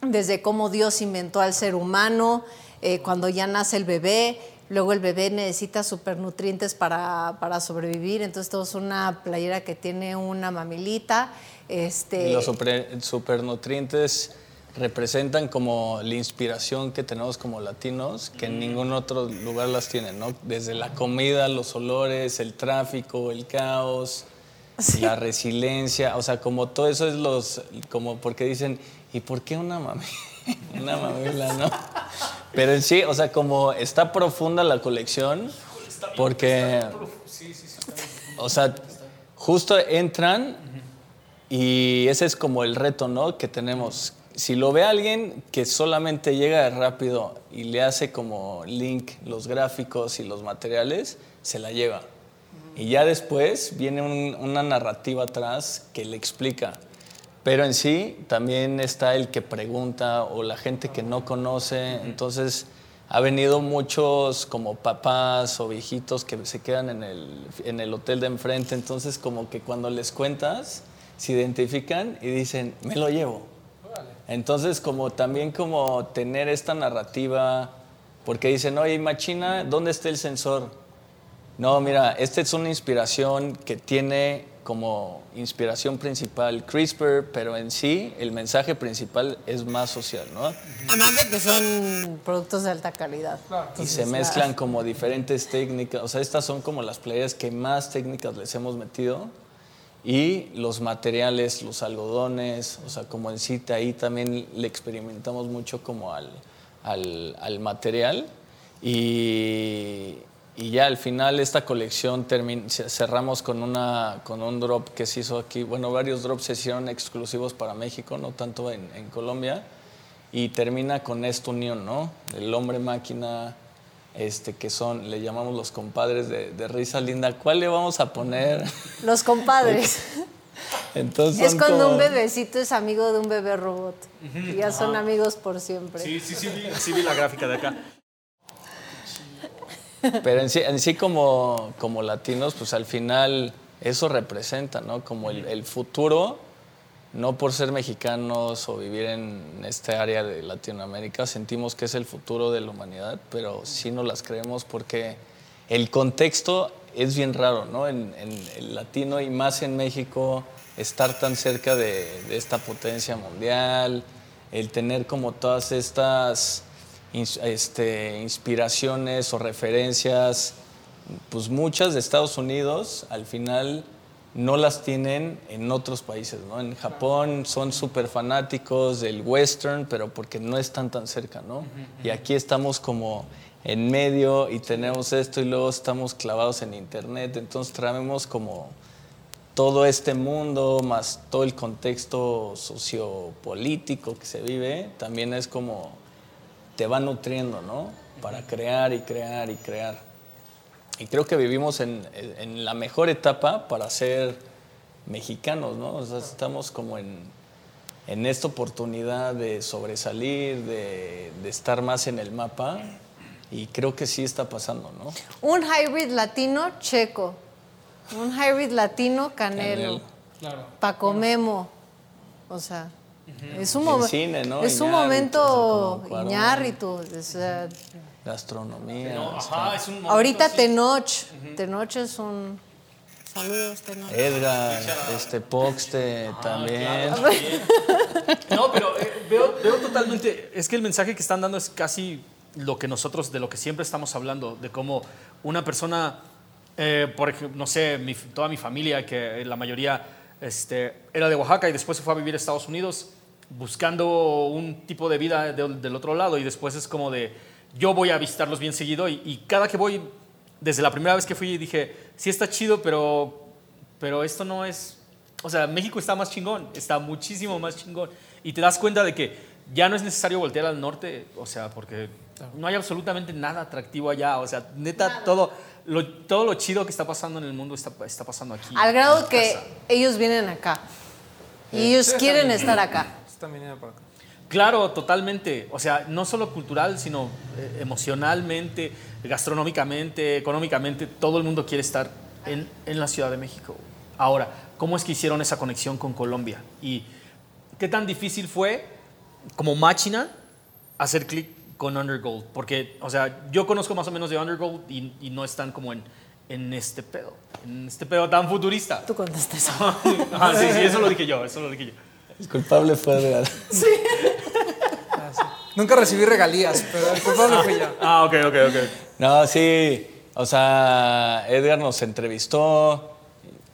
desde cómo Dios inventó al ser humano, eh, cuando ya nace el bebé, luego el bebé necesita supernutrientes para, para sobrevivir, entonces todo es una playera que tiene una mamilita. Este, los super- supernutrientes representan como la inspiración que tenemos como latinos, que en ningún otro lugar las tienen, ¿no? Desde la comida, los olores, el tráfico, el caos, la resiliencia, o sea, como todo eso es los, como porque dicen, ¿y por qué una mami? una mamila, ¿no? Pero en sí, o sea, como está profunda la colección, porque, o sea, justo entran y ese es como el reto, ¿no? Que tenemos. Si lo ve alguien que solamente llega rápido y le hace como link los gráficos y los materiales, se la lleva. Y ya después viene un- una narrativa atrás que le explica. Pero en sí también está el que pregunta o la gente que no conoce. Entonces ha venido muchos como papás o viejitos que se quedan en el, en el hotel de enfrente. Entonces como que cuando les cuentas, se identifican y dicen, me lo llevo. Entonces como también como tener esta narrativa, porque dicen, oye, machina, ¿dónde está el sensor? No, mira, esta es una inspiración que tiene como inspiración principal CRISPR, pero en sí el mensaje principal es más social, ¿no? Además de que son productos de alta calidad. Y Entonces, se mezclan como diferentes técnicas, o sea, estas son como las playas que más técnicas les hemos metido. Y los materiales, los algodones, o sea, como en sí ahí también le experimentamos mucho como al, al, al material. Y, y ya al final esta colección cerramos con, una, con un drop que se hizo aquí. Bueno, varios drops se hicieron exclusivos para México, no tanto en, en Colombia. Y termina con esta unión, ¿no? El hombre máquina, este, que son, le llamamos los compadres de, de Risa Linda. ¿Cuál le vamos a poner? Los compadres. Entonces es cuando como- un bebecito es amigo de un bebé robot. Y ya son amigos por siempre. Sí, sí, sí, vi, sí vi la gráfica de acá. Pero en sí, en sí como, como latinos, pues al final eso representa, ¿no? Como el, el futuro, no por ser mexicanos o vivir en este área de Latinoamérica, sentimos que es el futuro de la humanidad, pero sí no las creemos porque el contexto es bien raro, ¿no? En, el latino y más en México, estar tan cerca de, esta potencia mundial, el tener como todas estas este, inspiraciones o referencias, pues muchas de Estados Unidos al final no las tienen en otros países, ¿no? En Japón son súper fanáticos del western, pero porque no están tan cerca, ¿no? Y aquí estamos como en medio y tenemos esto y luego estamos clavados en internet, entonces traemos como todo este mundo, más todo el contexto sociopolítico que se vive, también es como te va nutriendo, ¿no? Para crear y crear y crear. Y creo que vivimos en, en la mejor etapa para ser mexicanos, ¿no? O sea, estamos como en, en esta oportunidad de sobresalir, de, de estar más en el mapa, y creo que sí está pasando, ¿no? Un hybrid latino checo. Un hybrid latino canelo. Canelo. Paco Memo. O sea, es un, cine, ¿no? es un Iñárritu, momento o sea. Iñárritu, o sea, Gastronomía. No, ajá, es un ahorita así. Tenoch. Tenoch es un... Saludos, Tenoch. Edgar, este Poxte también. No, pero eh, veo, veo totalmente. Es que el mensaje que están dando es casi lo que nosotros, de lo que siempre estamos hablando, de cómo una persona, eh, por ejemplo, no sé, mi- toda mi familia, que la mayoría este, era de Oaxaca y después se fue a vivir a Estados Unidos buscando un tipo de vida de- del otro lado y después es como de, yo voy a visitarlos bien seguido y, y cada que voy, desde la primera vez que fui, dije, sí está chido, pero, pero esto no es, o sea, México está más chingón, está muchísimo más chingón. Y te das cuenta de que ya no es necesario voltear al norte, o sea, porque no hay absolutamente nada atractivo allá, o sea, neta, todo lo, todo lo chido que está pasando en el mundo está, está pasando aquí. Al grado que casa. ellos vienen acá. Y ellos Sí, quieren estar acá. Están viniendo para acá. Claro, totalmente. O sea, no solo cultural, sino eh, emocionalmente, gastronómicamente, económicamente, todo el mundo quiere estar en, en la Ciudad de México. Ahora, ¿cómo es que hicieron esa conexión con Colombia? ¿Y qué tan difícil fue como máquina hacer clic con Undergold? Porque, o sea, yo conozco más o menos de Undergold y, y no están como en, en este pedo, en este pedo tan futurista. Tú contestas eso. Ah, sí, sí, eso lo dije yo, eso lo dije yo. El culpable fue Edgar. Nunca recibí regalías, pero el culpable fui yo. Ah, ok, ok, ok. No, sí, o sea, Edgar nos entrevistó,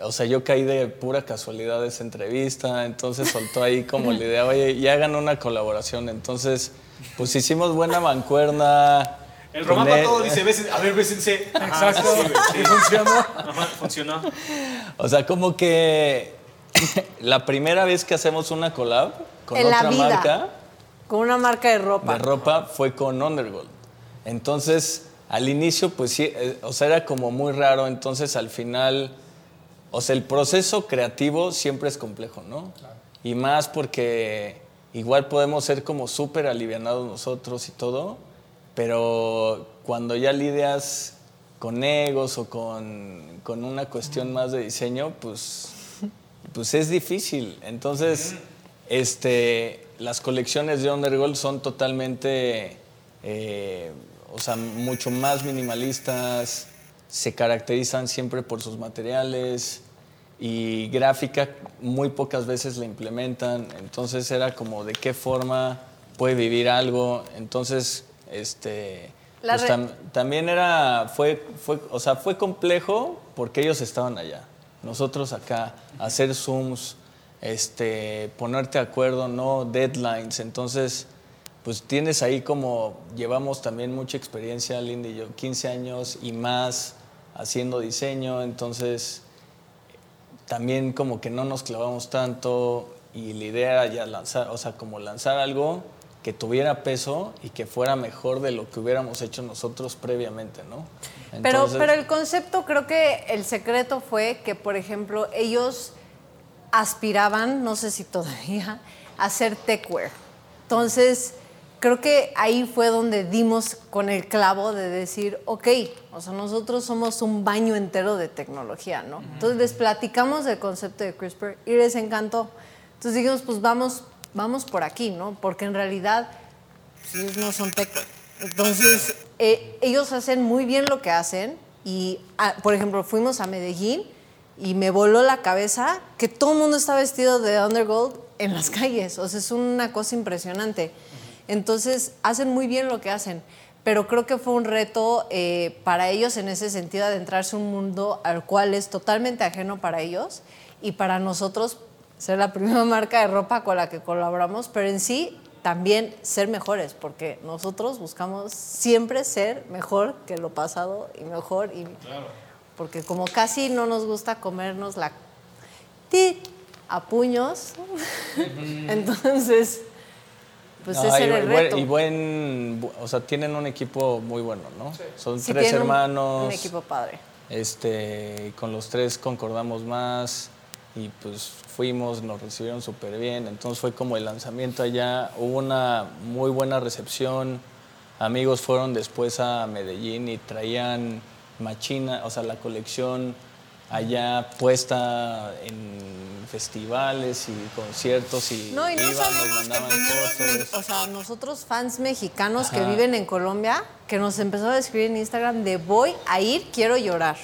o sea, yo caí de pura casualidad de esa entrevista, entonces soltó ahí como la idea, oye, y hagan una colaboración, entonces, pues hicimos buena mancuerna. El Román para él. todo dice, "Bésen- a ver, bésense. Exacto. sí, güey, sí. Y funcionó. Ajá, funcionó. O sea, como que la primera vez que hacemos una collab con En la otra vida. marca Con una marca de ropa. de ropa fue con Undergold. Entonces, al inicio, pues sí, eh, o sea, era como muy raro. Entonces, al final, o sea, el proceso creativo siempre es complejo, ¿no? Y más porque igual podemos ser como súper alivianados nosotros y todo, pero cuando ya lidias con egos o con, con una cuestión más de diseño, pues, pues es difícil. Entonces, este, las colecciones de Undergold son totalmente, eh, o sea, mucho más minimalistas, se caracterizan siempre por sus materiales y gráfica muy pocas veces la implementan. Entonces era como de qué forma puede vivir algo. Entonces, este, pues tam- también era, fue, fue, o sea, fue complejo porque ellos estaban allá. Nosotros acá, hacer zooms, este, ponerte de acuerdo, no deadlines. Entonces, pues tienes ahí como, llevamos también mucha experiencia, Linda y yo, 15 años y más haciendo diseño. Entonces, también como que no nos clavamos tanto y la idea era ya lanzar, o sea, como lanzar algo que tuviera peso y que fuera mejor de lo que hubiéramos hecho nosotros previamente, ¿no? Pero, Entonces- pero el concepto, creo que el secreto fue que, por ejemplo, ellos aspiraban, no sé si todavía, a hacer techwear. Entonces, creo que ahí fue donde dimos con el clavo de decir, ok, o sea, nosotros somos un baño entero de tecnología, ¿no? Entonces les platicamos del concepto de CRISPR y les encantó. Entonces dijimos, pues vamos, vamos por aquí, ¿no? Porque en realidad pues, ellos no son tech. Entonces, eh, ellos hacen muy bien lo que hacen y, ah, por ejemplo, fuimos a Medellín y me voló la cabeza que todo el mundo está vestido de Undergold en las calles. O sea, es una cosa impresionante. Entonces, hacen muy bien lo que hacen. Pero creo que fue un reto eh, para ellos en ese sentido, adentrarse en un mundo al cual es totalmente ajeno para ellos y para nosotros ser la primera marca de ropa con la que colaboramos, pero en sí también ser mejores, porque nosotros buscamos siempre ser mejor que lo pasado y mejor. Y, Porque como casi no nos gusta comernos la ti a puños, entonces, pues No, ese y, era el reto. y buen, bu- o sea, tienen un equipo muy bueno, ¿no? Son Sí, tres tienen un- hermanos. Un equipo padre. Este, con los tres concordamos más y pues fuimos, nos recibieron súper bien. Entonces fue como el lanzamiento allá. Hubo una muy buena recepción. Amigos fueron después a Medellín y traían machina, o sea, la colección allá puesta en festivales y conciertos y, No, y no iban, sabemos que o sea, nosotros fans mexicanos que Ajá. viven en Colombia, que nos empezó a escribir en Instagram de voy a ir, quiero llorar.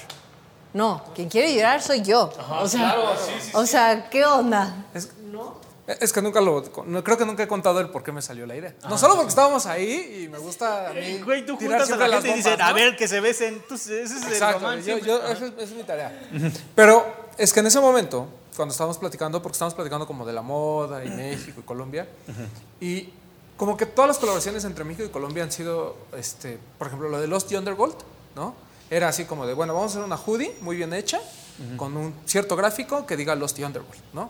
No, quien quiere llorar soy yo. o sea, o sea, ¿qué onda? Es, es que nunca lo. no, creo que nunca he contado el por qué me salió la idea. No solo porque estábamos ahí y me gusta a mí. Güey, tú tirar juntas a la gente y dicen, a ¿no? ver, que se besen. Tú, ese es el Exacto, román yo, siempre. yo- esa, es, esa es mi tarea. Pero es que en ese momento, cuando estábamos platicando, porque estábamos platicando como de la moda y México y Colombia, y como que todas las colaboraciones entre México y Colombia han sido, este, por ejemplo, lo de Lost y Undergold, ¿no? Era así como de, bueno, vamos a hacer una hoodie muy bien hecha, con un cierto gráfico que diga Lost y Underworld, ¿no?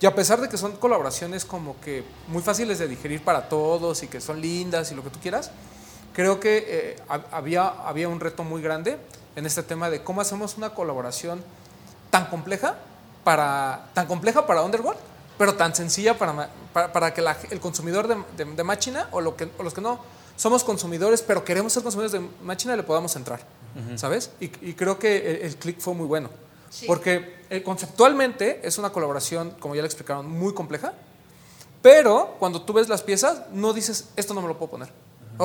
Y a pesar de que son colaboraciones como que muy fáciles de digerir para todos y que son lindas y lo que tú quieras, creo que eh, hab- había, había un reto muy grande en este tema de cómo hacemos una colaboración tan compleja para, tan compleja para Underworld, pero tan sencilla para, para, para que la- el consumidor de, de, de máquina o, lo que, o los que no somos consumidores, pero queremos ser consumidores de máquina, le podamos entrar. ¿Sabes? Y, creo que el, click fue muy bueno. Porque eh, conceptualmente es una colaboración, como ya le explicaron, muy compleja, pero cuando tú ves las piezas, no dices, esto no me lo puedo poner.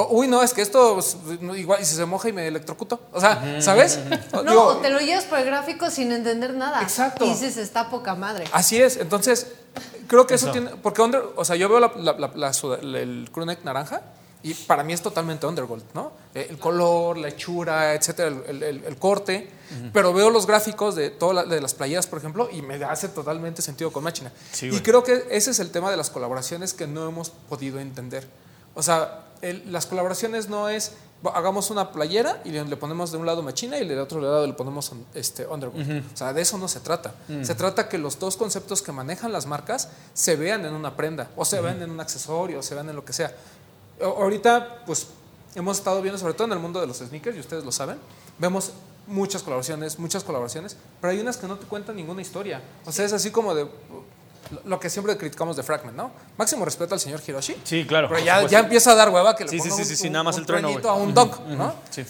uy, no, es que esto pues, igual, y si se moja y me electrocuto. O sea, ¿sabes? No, te lo llevas por el gráfico sin entender nada. Exacto. Y dices, está poca madre. Así es. Entonces, creo que eso, tiene. Porque, o sea, yo veo el crewneck naranja y para mí es totalmente Undergold, ¿no? El color, la hechura, etcétera, el, corte. Pero veo los gráficos de todas de las playeras, por ejemplo, y me hace totalmente sentido con Machina. y creo que ese es el tema de las colaboraciones que no hemos podido entender. O sea, las colaboraciones no es hagamos una playera y le, ponemos de un lado Machina y del otro lado le ponemos este, Undergold. O sea, de eso no se trata. Se trata que los dos conceptos que manejan las marcas se vean en una prenda, o se vean en un accesorio, o se vean en lo que sea ahorita, pues hemos estado viendo, sobre todo en el mundo de los sneakers, y ustedes lo saben, vemos muchas colaboraciones, muchas colaboraciones, pero hay unas que no te cuentan ninguna historia. O sea, es así como de lo que siempre criticamos de Fragment, ¿no? Máximo respeto al señor Hiroshi. Sí, claro. Pero ya, ya empieza a dar hueva que le sí, ponga sí, sí, sí, nada más el trueno, a un doc, ¿no? Sí.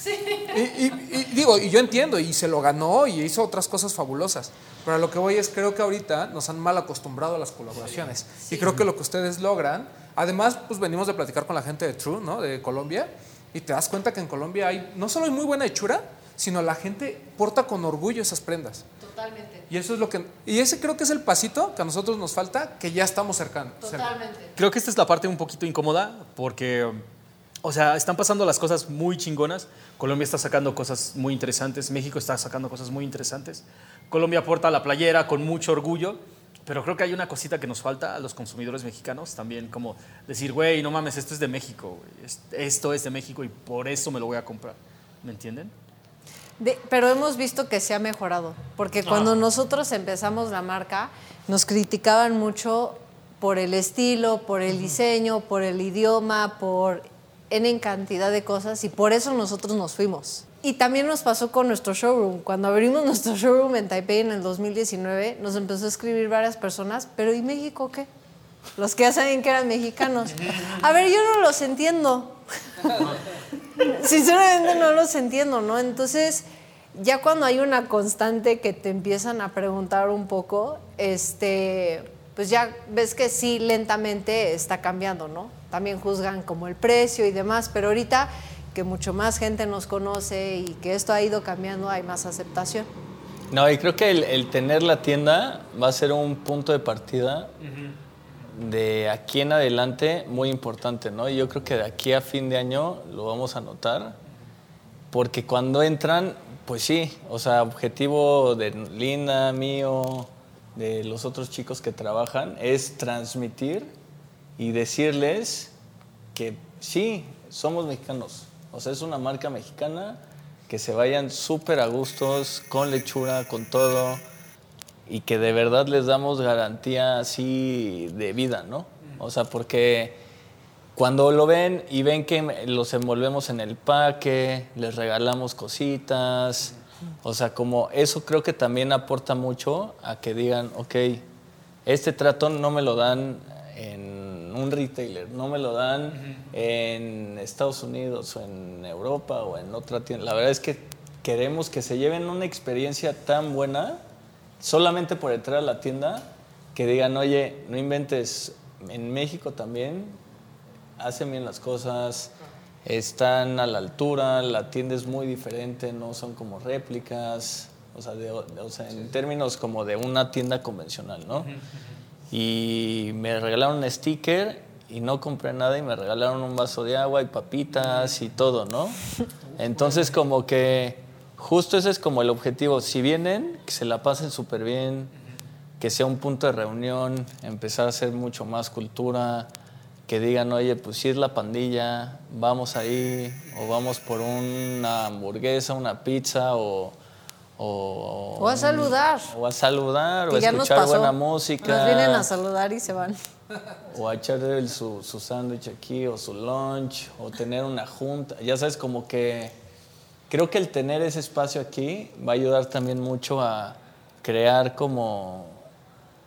Y, y, digo, y yo entiendo, y se lo ganó y hizo otras cosas fabulosas. Pero a lo que voy es, creo que ahorita nos han mal acostumbrado a las colaboraciones. Y creo que lo que ustedes logran Además, pues venimos de platicar con la gente de True, ¿no? De Colombia, y te das cuenta que en Colombia hay, no solo hay muy buena hechura, sino la gente porta con orgullo esas prendas. Totalmente. Y eso es lo que, y ese creo que es el pasito que a nosotros nos falta, que ya estamos cercanos. Totalmente. Creo que esta es la parte un poquito incómoda, porque, o sea, están pasando las cosas muy chingonas. Colombia está sacando cosas muy interesantes, México está sacando cosas muy interesantes. Colombia porta la playera con mucho orgullo pero creo que hay una cosita que nos falta a los consumidores mexicanos también, como decir, güey, no mames, esto es de México, esto es de México y por eso me lo voy a comprar. ¿Me entienden? pero hemos visto que se ha mejorado, porque cuando ah. nosotros empezamos la marca, nos criticaban mucho por el estilo, por el diseño, por el idioma, por en cantidad de cosas y por eso nosotros nos fuimos. Y también nos pasó con nuestro showroom. Cuando abrimos nuestro showroom en Taipei en el 2019, nos empezó a escribir varias personas, pero ¿y México qué? Los que ya saben que eran mexicanos. A ver, yo no los entiendo. Sinceramente no los entiendo, ¿no? Entonces, ya cuando hay una constante que te empiezan a preguntar un poco, este, pues ya ves que sí, lentamente está cambiando, ¿no? También juzgan como el precio y demás, pero ahorita que mucho más gente nos conoce y que esto ha ido cambiando, hay más aceptación. No, y creo que el, tener la tienda va a ser un punto de partida de aquí en adelante muy importante, ¿no? Y yo creo que de aquí a fin de año lo vamos a notar, porque cuando entran, pues sí, o sea, objetivo de Linda, mío, de los otros chicos que trabajan, es transmitir y decirles que sí, somos mexicanos, o sea, es una marca mexicana que se vayan súper a gustos, con lechura, con todo, y que de verdad les damos garantía así de vida, ¿no? O sea, porque cuando lo ven y ven que los envolvemos en el paque, les regalamos cositas, o sea, como eso creo que también aporta mucho a que digan, ok, este trato no me lo dan en un retailer, no me lo dan en Estados Unidos o en Europa o en otra tienda. La verdad es que queremos que se lleven una experiencia tan buena solamente por entrar a la tienda que digan, oye, no inventes, en México también hacen bien las cosas, están a la altura, la tienda es muy diferente, no son como réplicas, o sea, o sea en términos como de una tienda convencional, ¿no? Y me regalaron un sticker y no compré nada y me regalaron un vaso de agua y papitas y todo, ¿no? Entonces como que justo ese es como el objetivo. Si vienen, que se la pasen súper bien, que sea un punto de reunión, empezar a hacer mucho más cultura, que digan, oye, pues si es la pandilla, vamos ahí, o vamos por una hamburguesa, una pizza, o o, a saludar. O a saludar, o a escuchar buena música. Nos vienen a saludar y se van. O a echar su, su sándwich aquí, o su lunch, o tener una junta. Ya sabes, como que creo que el tener ese espacio aquí va a ayudar también mucho a crear como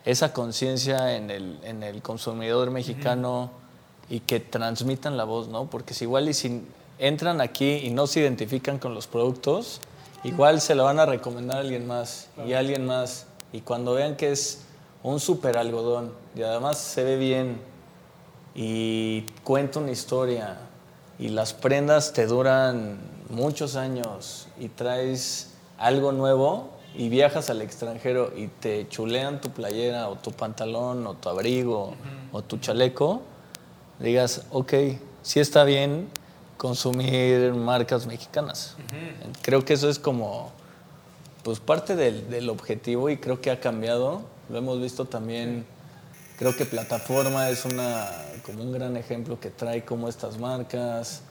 esa conciencia en el, en el consumidor mexicano y que transmitan la voz, ¿no? Porque si igual y sin entran aquí y no se identifican con los productos, igual se lo van a recomendar a alguien más y a alguien más. Y cuando vean que es un super algodón y además se ve bien y cuenta una historia y las prendas te duran muchos años y traes algo nuevo y viajas al extranjero y te chulean tu playera o tu pantalón o tu abrigo o tu chaleco, digas, ok, sí está bien consumir marcas mexicanas. Creo que eso es como pues parte del, del, objetivo y creo que ha cambiado. Lo hemos visto también, creo que Plataforma es una, como un gran ejemplo que trae como estas marcas.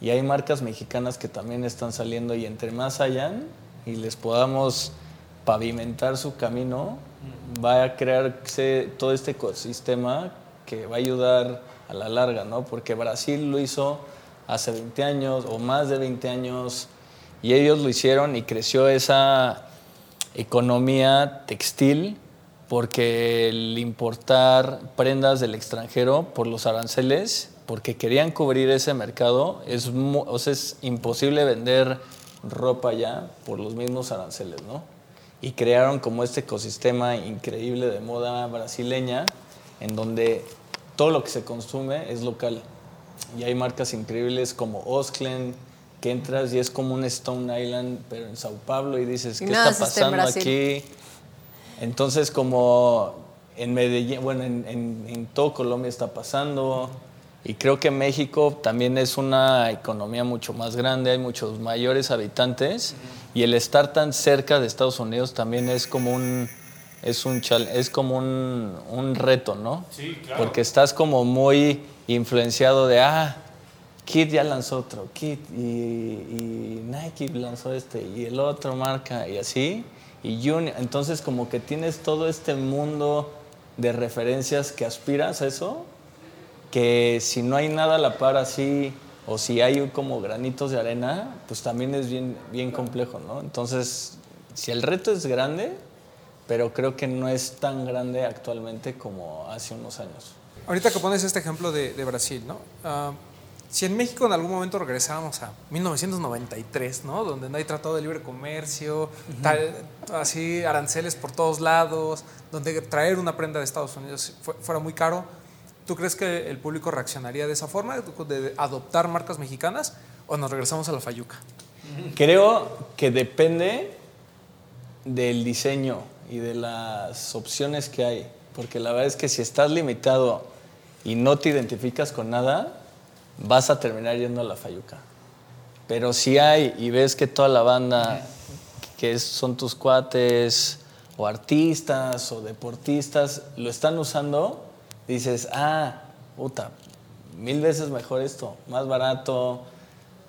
Y hay marcas mexicanas que también están saliendo y entre más hayan y les podamos pavimentar su camino, va a crearse todo este ecosistema que va a ayudar a la larga, ¿no? Porque Brasil lo hizo hace 20 años o más de 20 años y ellos lo hicieron y creció esa economía textil porque el importar prendas del extranjero por los aranceles, porque querían cubrir ese mercado, es, o sea, es imposible vender ropa ya por los mismos aranceles, ¿no? Y crearon como este ecosistema increíble de moda brasileña, en donde todo lo que se consume es local. Y hay marcas increíbles como Osklen, que entras y es como un Stone Island, pero en Sao Paulo, y dices, ¿qué está pasando aquí? Entonces, como en Medellín, bueno, en, en, todo Colombia está pasando, y creo que México también es una economía mucho más grande, hay muchos mayores habitantes, y el estar tan cerca de Estados Unidos también es como un es un es como un, un reto, ¿no? Sí, claro. Porque estás como muy influenciado de, ah, Kit ya lanzó otro, Kit y, Nike lanzó este y el otro marca y así. Y Junior, entonces como que tienes todo este mundo de referencias que aspiras a eso, que si no hay nada a la par así, o si hay como granitos de arena, pues también es bien, bien complejo, ¿no? Entonces, si el reto es grande, pero creo que no es tan grande actualmente como hace unos años. Ahorita que pones este ejemplo de, Brasil, ¿no? Ah, si en México en algún momento regresáramos a 1993, ¿no? Donde no hay tratado de libre comercio, así aranceles por todos lados, donde traer una prenda de Estados Unidos fuera muy caro, ¿tú crees que el público reaccionaría de esa forma, de adoptar marcas mexicanas, o nos regresamos a la fayuca? Creo que depende del diseño y de las opciones que hay, porque la verdad es que si estás limitado y no te identificas con nada, vas a terminar yendo a la Fayuca. Pero si hay y ves que toda la banda que son tus cuates o artistas o deportistas lo están usando, dices, ah, puta, mil veces mejor esto, más barato,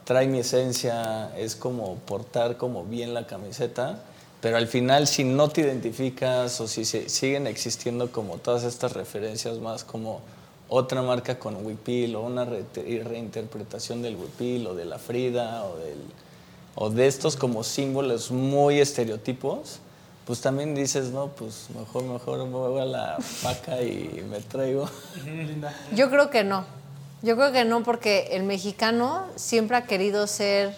trae mi esencia, es como portar como bien la camiseta, pero al final si no te identificas o si siguen existiendo como todas estas referencias más como otra marca con Wipil o una reinterpretación del Wipil o de la Frida o, del, o de estos como símbolos muy estereotipos, pues también dices, no, pues mejor, mejor me voy a la vaca y me traigo. Yo creo que no. Yo creo que no porque el mexicano siempre ha querido ser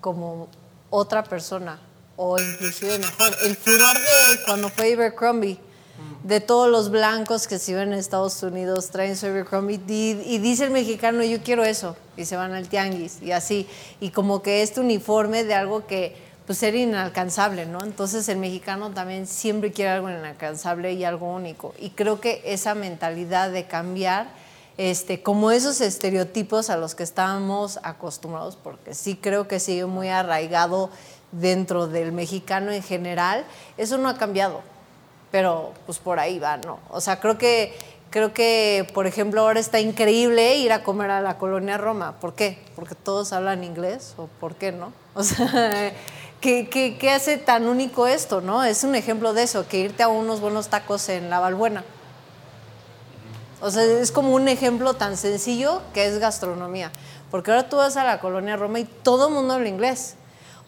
como otra persona o inclusive mejor. El furor de cuando fue Abercrombie de todos los blancos que se ven en Estados Unidos traen su Abercrombie y, dice el mexicano yo quiero eso y se van al tianguis y así y como que este uniforme de algo que pues era inalcanzable, ¿no? Entonces el mexicano también siempre quiere algo inalcanzable y algo único y creo que esa mentalidad de cambiar este, como esos estereotipos a los que estábamos acostumbrados, porque sí creo que sigue muy arraigado dentro del mexicano en general, eso no ha cambiado pero pues por ahí va, ¿no? O sea, creo que, creo que, por ejemplo, ahora está increíble ir a comer a la colonia Roma. ¿Por qué? Porque todos hablan inglés o por qué no? O sea, ¿qué, qué, hace tan único esto, no? Es un ejemplo de eso, que irte a unos buenos tacos en La Valbuena. O sea, es como un ejemplo tan sencillo que es gastronomía. Porque ahora tú vas a la colonia Roma y todo el mundo habla inglés.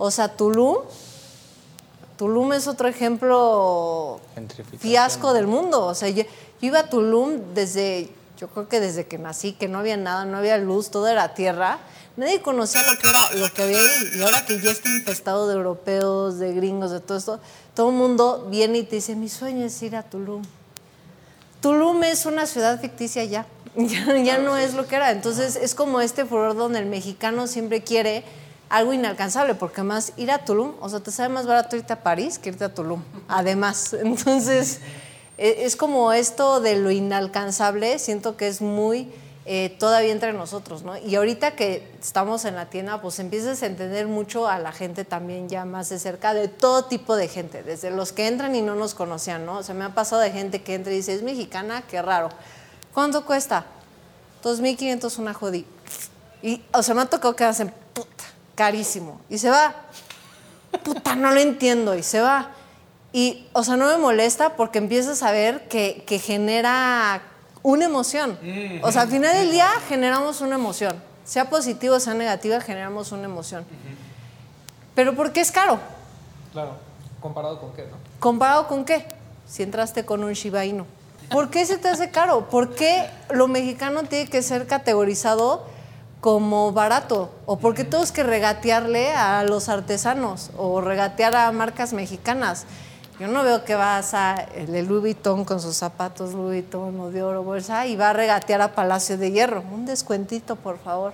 O sea, Tulum Tulum es otro ejemplo fiasco del mundo. O sea, yo, iba a Tulum desde, yo creo que desde que nací, que no había nada, no había luz, todo era tierra, nadie conocía lo que era, lo que había ahí. Y ahora que ya está infestado de europeos, de gringos, de todo esto, todo el mundo viene y te dice, mi sueño es ir a Tulum. Tulum es una ciudad ficticia ya, ya, no es lo que era. Entonces es como este furor donde el mexicano siempre quiere algo inalcanzable, porque además ir a Tulum, o sea, te sale más barato irte a París que irte a Tulum, además. Entonces e, es como esto de lo inalcanzable, siento que es muy eh, todavía entre nosotros, ¿no? Y ahorita que estamos en la tienda, pues empiezas a entender mucho a la gente también ya más de cerca, de todo tipo de gente, desde los que entran y no nos conocían, ¿no? O sea, me ha pasado de gente que entra y dice, es mexicana, qué raro. ¿Cuánto cuesta? 2.500 una jodí. Y, o sea, me ha tocado que hacen, puta, carísimo. Y se va, puta, no lo entiendo, y se va. Y, o sea, no me molesta porque empiezas a ver que, que genera una emoción. O sea, al final del día generamos una emoción. Sea positiva o sea negativa, generamos una emoción. Pero ¿por qué es caro? Claro. ¿Comparado con qué, no? ¿Comparado con qué? Si entraste con un Shiba Inu. ¿Por qué se te hace caro? ¿Por qué lo mexicano tiene que ser categorizado como barato? ¿O por qué tenemos que regatearle a los artesanos o regatear a marcas mexicanas? Yo no veo que vas a el Louis Vuitton con sus zapatos Louis Vuitton o de oro bolsa y va a regatear a Palacio de Hierro. Un descuentito, por favor.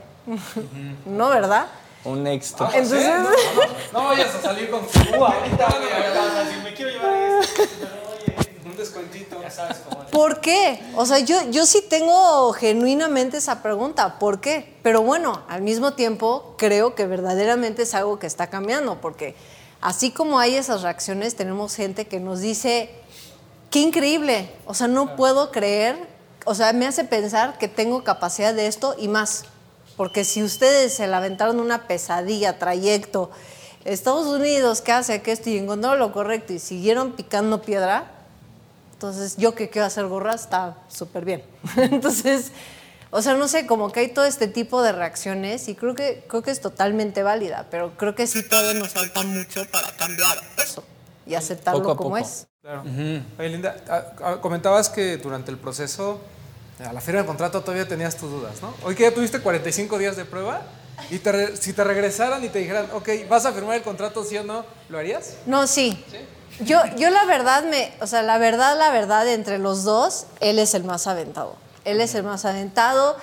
no, ¿verdad? Un extra. Ah, Entonces, no, vayas a salir con tu Si me quiero llevar esto, sabes cómo ¿Por qué? O sea, yo, yo sí tengo genuinamente esa pregunta. ¿Por qué? Pero bueno, al mismo tiempo creo que verdaderamente es algo que está cambiando porque así como hay esas reacciones, tenemos gente que nos dice, qué increíble, o sea, no puedo creer, o sea, me hace pensar que tengo capacidad de esto y más, porque si ustedes se la aventaron una pesadilla, trayecto, Estados Unidos, ¿qué hace? Que esto y encontraron lo correcto y siguieron picando piedra, entonces yo que quiero hacer gorra está súper bien. entonces, o sea, no sé, como que hay todo este tipo de reacciones y creo que, creo que es totalmente válida, pero creo que sí todavía nos falta mucho para cambiar eso y aceptarlo como es. Claro. Oye, Linda, ah, ah, comentabas que durante el proceso, a la firma del contrato todavía tenías tus dudas, ¿no? Hoy que ya tuviste 45 días de prueba, y si te regresaran y te dijeran, ok, vas a firmar el contrato, sí o no, ¿lo harías? No, sí. Yo, yo la verdad, me, o sea, la verdad, la verdad, entre los dos, él es el más aventado él es el más aventado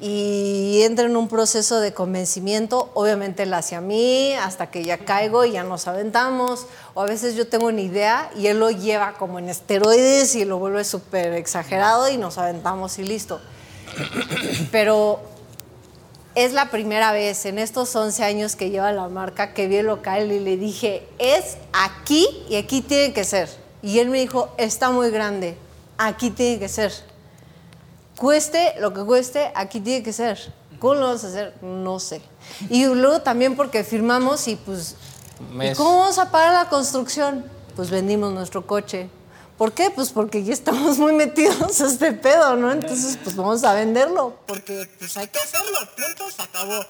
y entra en un proceso de convencimiento, obviamente él hacia mí, hasta que ya caigo y ya nos aventamos, o a veces yo tengo una idea y él lo lleva como en esteroides y lo vuelve súper exagerado y nos aventamos y listo. Pero es la primera vez en estos 11 años que lleva la marca que vi el local y le dije, es aquí y aquí tiene que ser. Y él me dijo, está muy grande, aquí tiene que ser cueste lo que cueste, aquí tiene que ser. ¿Cómo lo vamos a hacer? No sé. Y luego también porque firmamos y pues, ¿cómo vamos a pagar la construcción? Pues vendimos nuestro coche. ¿Por qué? Pues porque ya estamos muy metidos a este pedo, ¿no? Entonces, pues vamos a venderlo, porque pues hay que hacerlo, punto, se acabó.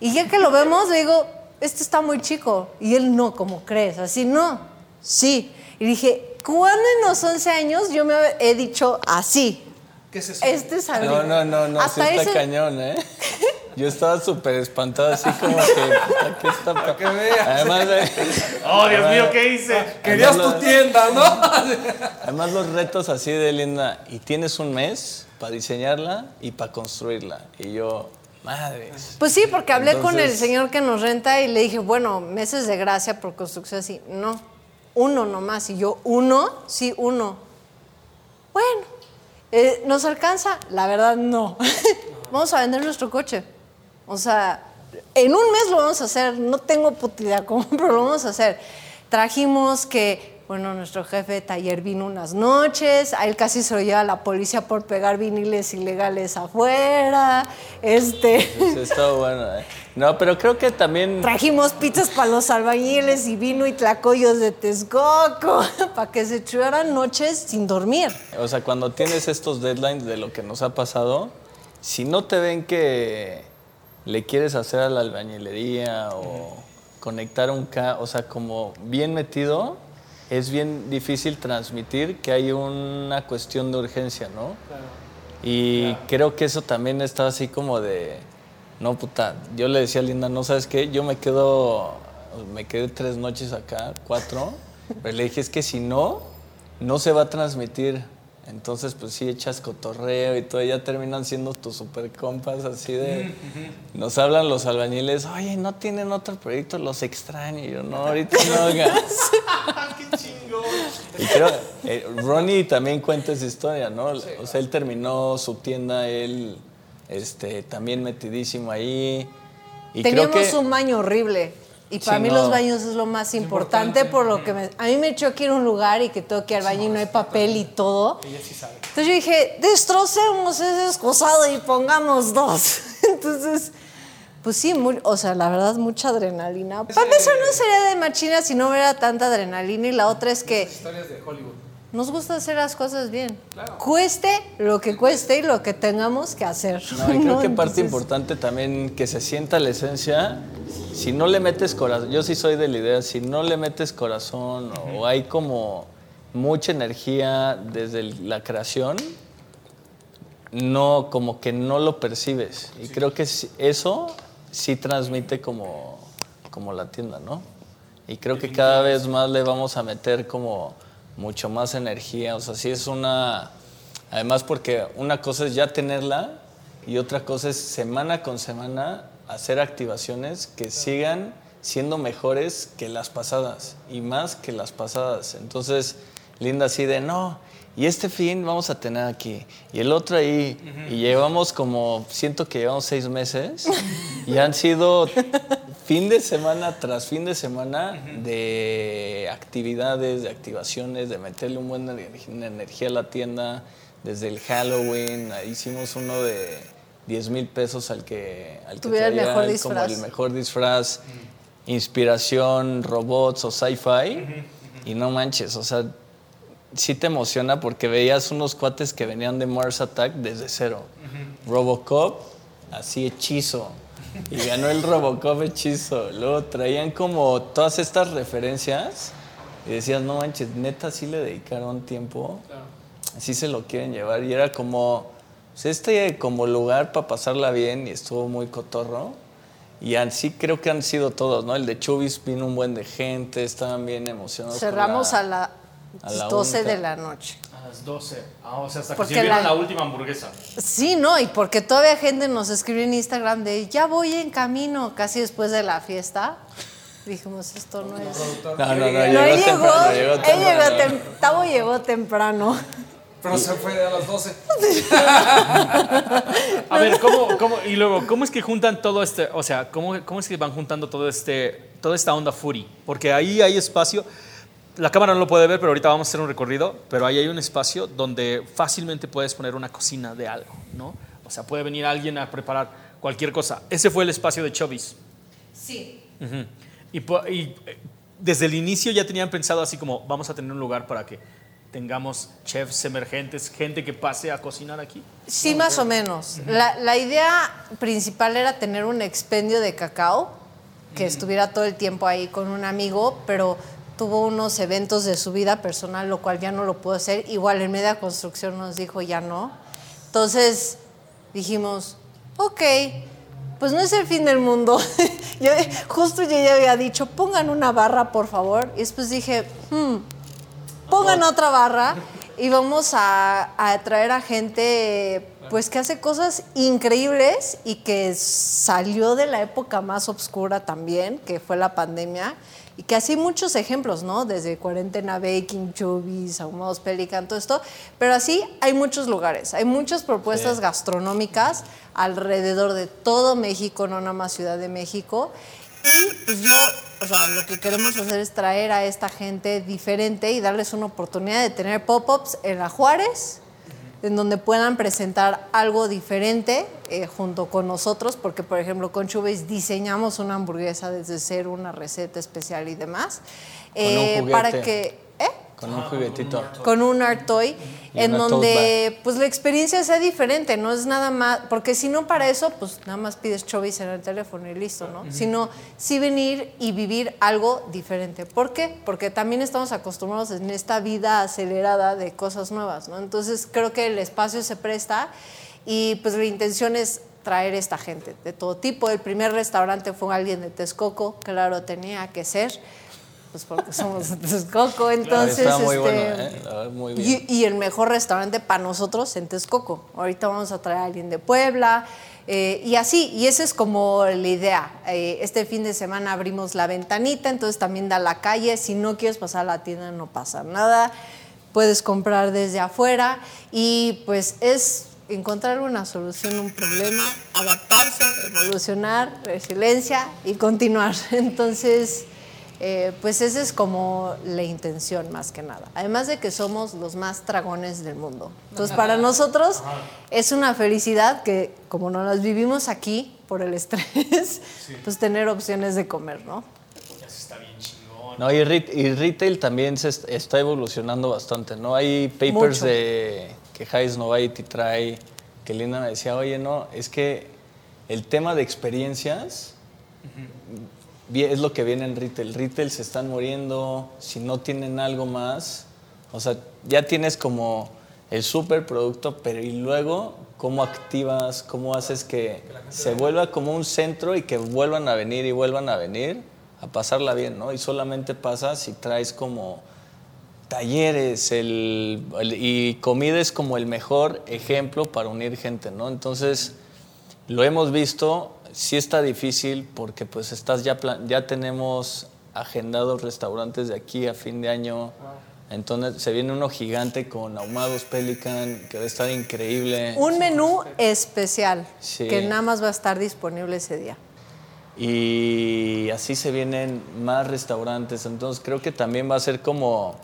Y ya que lo vemos, le digo, este está muy chico. Y él, no, como crees? Así, no, sí. Y dije, ¿cuándo en los 11 años yo me he dicho así? ¿Qué es eso? Este es No, no, no, no, Hasta sí está cañón, ¿eh? Yo estaba súper espantado, así como que. Aquí está. Para que veas. Además de. Oh, Dios mío, ¿qué hice? Querías tu tienda, ¿no? Además, los retos así de linda. Y tienes un mes para diseñarla y para construirla. Y yo. Madre. Pues sí, porque hablé con el señor que nos renta y le dije, bueno, meses de gracia por construcción así. No, uno nomás. Y yo, ¿uno? Sí, uno. Bueno, eh, ¿Nos alcanza? La verdad, no. vamos a vender nuestro coche. O sea, en un mes lo vamos a hacer. No tengo putida cómo, pero lo vamos a hacer. Trajimos que, bueno, nuestro jefe de taller vino unas noches. A él casi se lo lleva la policía por pegar viniles ilegales afuera. Este. Eso está bueno, ¿eh? No, pero creo que también... Trajimos pizzas para los albañiles y vino y tlacoyos de Texcoco para que se echaran noches sin dormir. O sea, cuando tienes estos deadlines de lo que nos ha pasado, si no te ven que le quieres hacer a la albañilería o conectar un K, o sea, como bien metido, es bien difícil transmitir que hay una cuestión de urgencia, ¿no? Claro. Y creo que eso también está así como de, no puta, yo le decía a Linda, no sabes qué, yo me quedo, me quedé tres noches acá, cuatro, pero le dije, es que si no, no se va a transmitir entonces, pues sí, echas cotorreo y todo, y ya terminan siendo tus super compas, así de. Nos hablan los albañiles, oye, no tienen otro proyecto, los extraño. Y yo, no, ahorita no hagas. ¡Qué chingón! Y creo, eh, Ronnie también cuenta esa historia, ¿no? o sea, él terminó su tienda, él este, también metidísimo ahí. Y Teníamos un baño horrible. Y para mí los baños es lo más importante, por lo que a mí me choca ir a un lugar y que tengo que ir al baño y no hay papel y todo. Entonces yo dije, destrocemos ese excusado y pongamos dos. Entonces, pues sí, o sea, la verdad, mucha adrenalina. Para mí eso no sería de machina si no hubiera tanta adrenalina. Y la otra es que... Historias de Hollywood. Nos gusta hacer las cosas bien. Cueste lo que cueste y lo que tengamos que hacer. No, y creo que parte importante también que se sienta la esencia. Si no le metes corazón, yo sí soy de la idea, si no le metes corazón o hay como mucha energía desde la creación, no, como que no lo percibes. Y creo que eso sí transmite como, como la tienda, ¿no? Y creo que cada vez más le vamos a meter como mucho más energía. O sea, sí es una... Además porque una cosa es ya tenerla y otra cosa es semana con semana hacer activaciones que sigan siendo mejores que las pasadas y más que las pasadas. Entonces, Linda así de, no, y este fin vamos a tener aquí, y el otro ahí, y llevamos como, siento que llevamos seis meses, y han sido fin de semana tras fin de semana de actividades, de activaciones, de meterle un buen energía a la tienda. Desde el Halloween, hicimos uno de 10 mil pesos al que, al que traía el mejor disfraz. como el mejor disfraz, inspiración, robots o sci-fi. Y no manches, o sea, sí te emociona porque veías unos cuates que venían de Mars Attack desde cero. Robocop, así hechizo y ganó el Robocop hechizo. Luego traían como todas estas referencias y decías, no manches, neta sí le dedicaron tiempo. Así se lo quieren llevar. Y era como, pues, este como lugar para pasarla bien y estuvo muy cotorro. Y así creo que han sido todos, ¿no? El de Chubis vino un buen de gente, estaban bien emocionados. Cerramos a, la, a las 12 de la noche. 12. Ah, o sea, hasta que sirvieron la... última hamburguesa. Sí, no, y porque todavía gente nos escribe en Instagram de ya voy en camino, casi después de la fiesta. Dijimos, esto no es. No, no, no, no llegó, llegó, temprano, llegó temprano. Llegó Tavo llegó temprano. Pero se fue a las 12. a ver, ¿cómo, ¿cómo, y luego, ¿cómo es que juntan todo este, o sea, cómo, cómo es que van juntando todo este, toda esta onda Fury? Porque ahí hay espacio la cámara no lo puede ver, pero ahorita vamos a hacer un recorrido, pero ahí hay un espacio donde fácilmente puedes poner una cocina de algo, ¿no? O sea, puede venir alguien a preparar cualquier cosa. Ese fue el espacio de Chovis. Sí. y, y, eh, desde el inicio ya tenían pensado así como, vamos a tener un lugar para que tengamos chefs emergentes, gente que pase a cocinar aquí. Sí, más o menos. la, la, idea principal era tener un expendio de cacao que estuviera todo el tiempo ahí con un amigo, pero tuvo unos eventos de su vida personal, lo cual ya no lo pudo hacer. Igual en media construcción nos dijo ya no. Entonces dijimos, ok, pues no es el fin del mundo. yo, justo yo ya había dicho, pongan una barra, por favor. Y después dije, hmm, pongan otra barra y vamos a, a atraer a gente pues que hace cosas increíbles y que salió de la época más oscura también, que fue la pandemia y que así muchos ejemplos, ¿no? Desde Cuarentena Baking, Chubis, Ahumados Pelican, todo esto. Pero así hay muchos lugares, hay muchas propuestas gastronómicas alrededor de todo México, no nada más Ciudad de México. Y pues yo, o sea, lo que queremos hacer es traer a esta gente diferente y darles una oportunidad de tener pop-ups en la Juárez, en donde puedan presentar algo diferente eh, junto con nosotros, porque por ejemplo con Chubes diseñamos una hamburguesa desde cero, una receta especial y demás, eh, para que... ¿eh? Con un juguetito. con un art toy, Y en donde pues la experiencia sea diferente, no es nada más, porque si no para eso, pues nada más pides chovis en el teléfono y listo, ¿no? Sino sí venir y vivir algo diferente. ¿Por qué? Porque también estamos acostumbrados en esta vida acelerada de cosas nuevas, ¿no? Entonces creo que el espacio se presta y pues la intención es traer esta gente de todo tipo. El primer restaurante fue alguien de Texcoco, claro, tenía que ser, pues porque somos de Texcoco, entonces... Está muy este, bueno, ¿eh? Muy bien. y, y el mejor restaurante para nosotros en Texcoco. Ahorita vamos a traer a alguien de Puebla. eh, y así, y esa es como la idea. Eh, este fin de semana abrimos la ventanita, entonces también da la calle. Si no quieres pasar a la tienda, no pasa nada. Puedes comprar desde afuera y pues es encontrar una solución a un problema, adaptarse, evolucionar, resiliencia y continuar. Entonces, eh, pues esa es como la intención más que nada. Además de que somos los más dragones del mundo. Entonces para nosotros es una felicidad que como no las vivimos aquí por el estrés, pues tener opciones de comer, ¿no? No, y, re- y retail también se est- está evolucionando bastante, ¿no? Hay papers Mucho. de que Highs Novaity trae, que Linda me decía, oye, no, es que el tema de experiencias vi- es lo que viene en retail. Retail se están muriendo, si no tienen algo más, o sea, ya tienes como el super producto, pero y luego cómo activas, cómo haces que se vuelva como un centro y que vuelvan a venir y vuelvan a venir a pasarla bien, ¿no? Y solamente pasa si traes como talleres el, el- y comida es como el mejor ejemplo para unir gente, ¿no? Entonces, lo hemos visto, sí está difícil porque pues estás ya, ya tenemos agendados restaurantes de aquí a fin de año. Entonces se viene uno gigante con ahumados Pelican, que va a estar increíble. Un menú especial Sí. que nada más va a estar disponible ese día. Y así se vienen más restaurantes. Entonces creo que también va a ser como,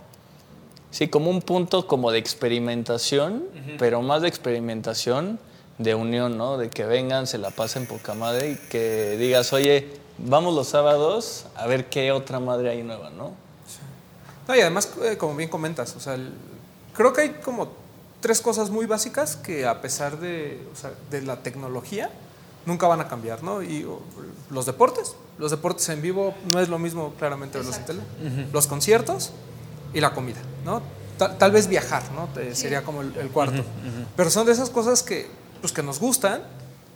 sí, como un punto como de experimentación, pero más de experimentación, de unión, ¿no? De que vengan, se la pasen poca madre y que digas, oye, vamos los sábados a ver qué otra madre hay nueva, ¿no? No, y además, eh, como bien comentas, o sea, el- creo que hay como tres cosas muy básicas que a pesar de, o sea, de la tecnología, nunca van a cambiar, ¿no? Y o, los deportes, los deportes en vivo no es lo mismo claramente verlos en tele, los conciertos y la comida, ¿no? Tal, tal vez viajar, ¿no? Te- sería como el, el cuarto. Pero son de esas cosas que, pues, que nos gustan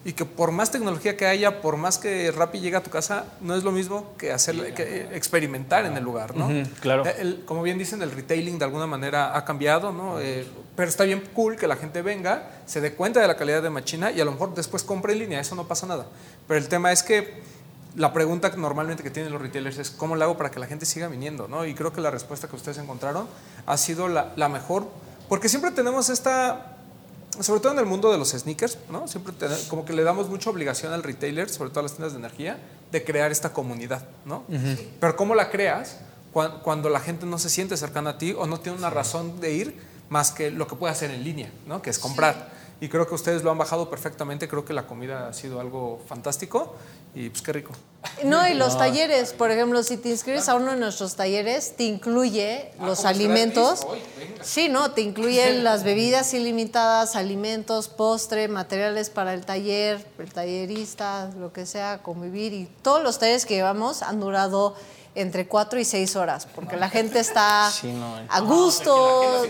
y que por más tecnología que haya, por más que Rappi llegue a tu casa, no es lo mismo que hacer, que experimentar en el lugar, ¿no? Claro. Eh, el- como bien dicen, el retailing de alguna manera ha cambiado, ¿no? Eh, pero está bien cool que la gente venga, se dé cuenta de la calidad de machina y a lo mejor después compre en línea, eso no pasa nada. Pero el tema es que la pregunta normalmente que tienen los retailers es cómo lo hago para que la gente siga viniendo, ¿no? Y creo que la respuesta que ustedes encontraron ha sido la, la mejor, porque siempre tenemos esta, sobre todo en el mundo de los sneakers, ¿no? Siempre ten- como que le damos mucha obligación al retailer, sobre todo a las tiendas de energía, de crear esta comunidad, ¿no? Pero ¿cómo la creas cuan- cuando la gente no se siente cercana a ti o no tiene una razón de ir más que lo que puede hacer en línea, ¿no? Que es comprar. Y creo que ustedes lo han bajado perfectamente, creo que la comida ha sido algo fantástico y pues qué rico. No, y los talleres, por ejemplo, si te inscribes a uno de nuestros talleres, te incluye los Ah, será alimentos. Hoy. Sí, no, te incluyen las bebidas ilimitadas, alimentos, postre, materiales para el taller, el tallerista, lo que sea, convivir. Y todos los talleres que llevamos han durado entre cuatro y seis horas, porque la gente está Sí, no, eh. a gusto,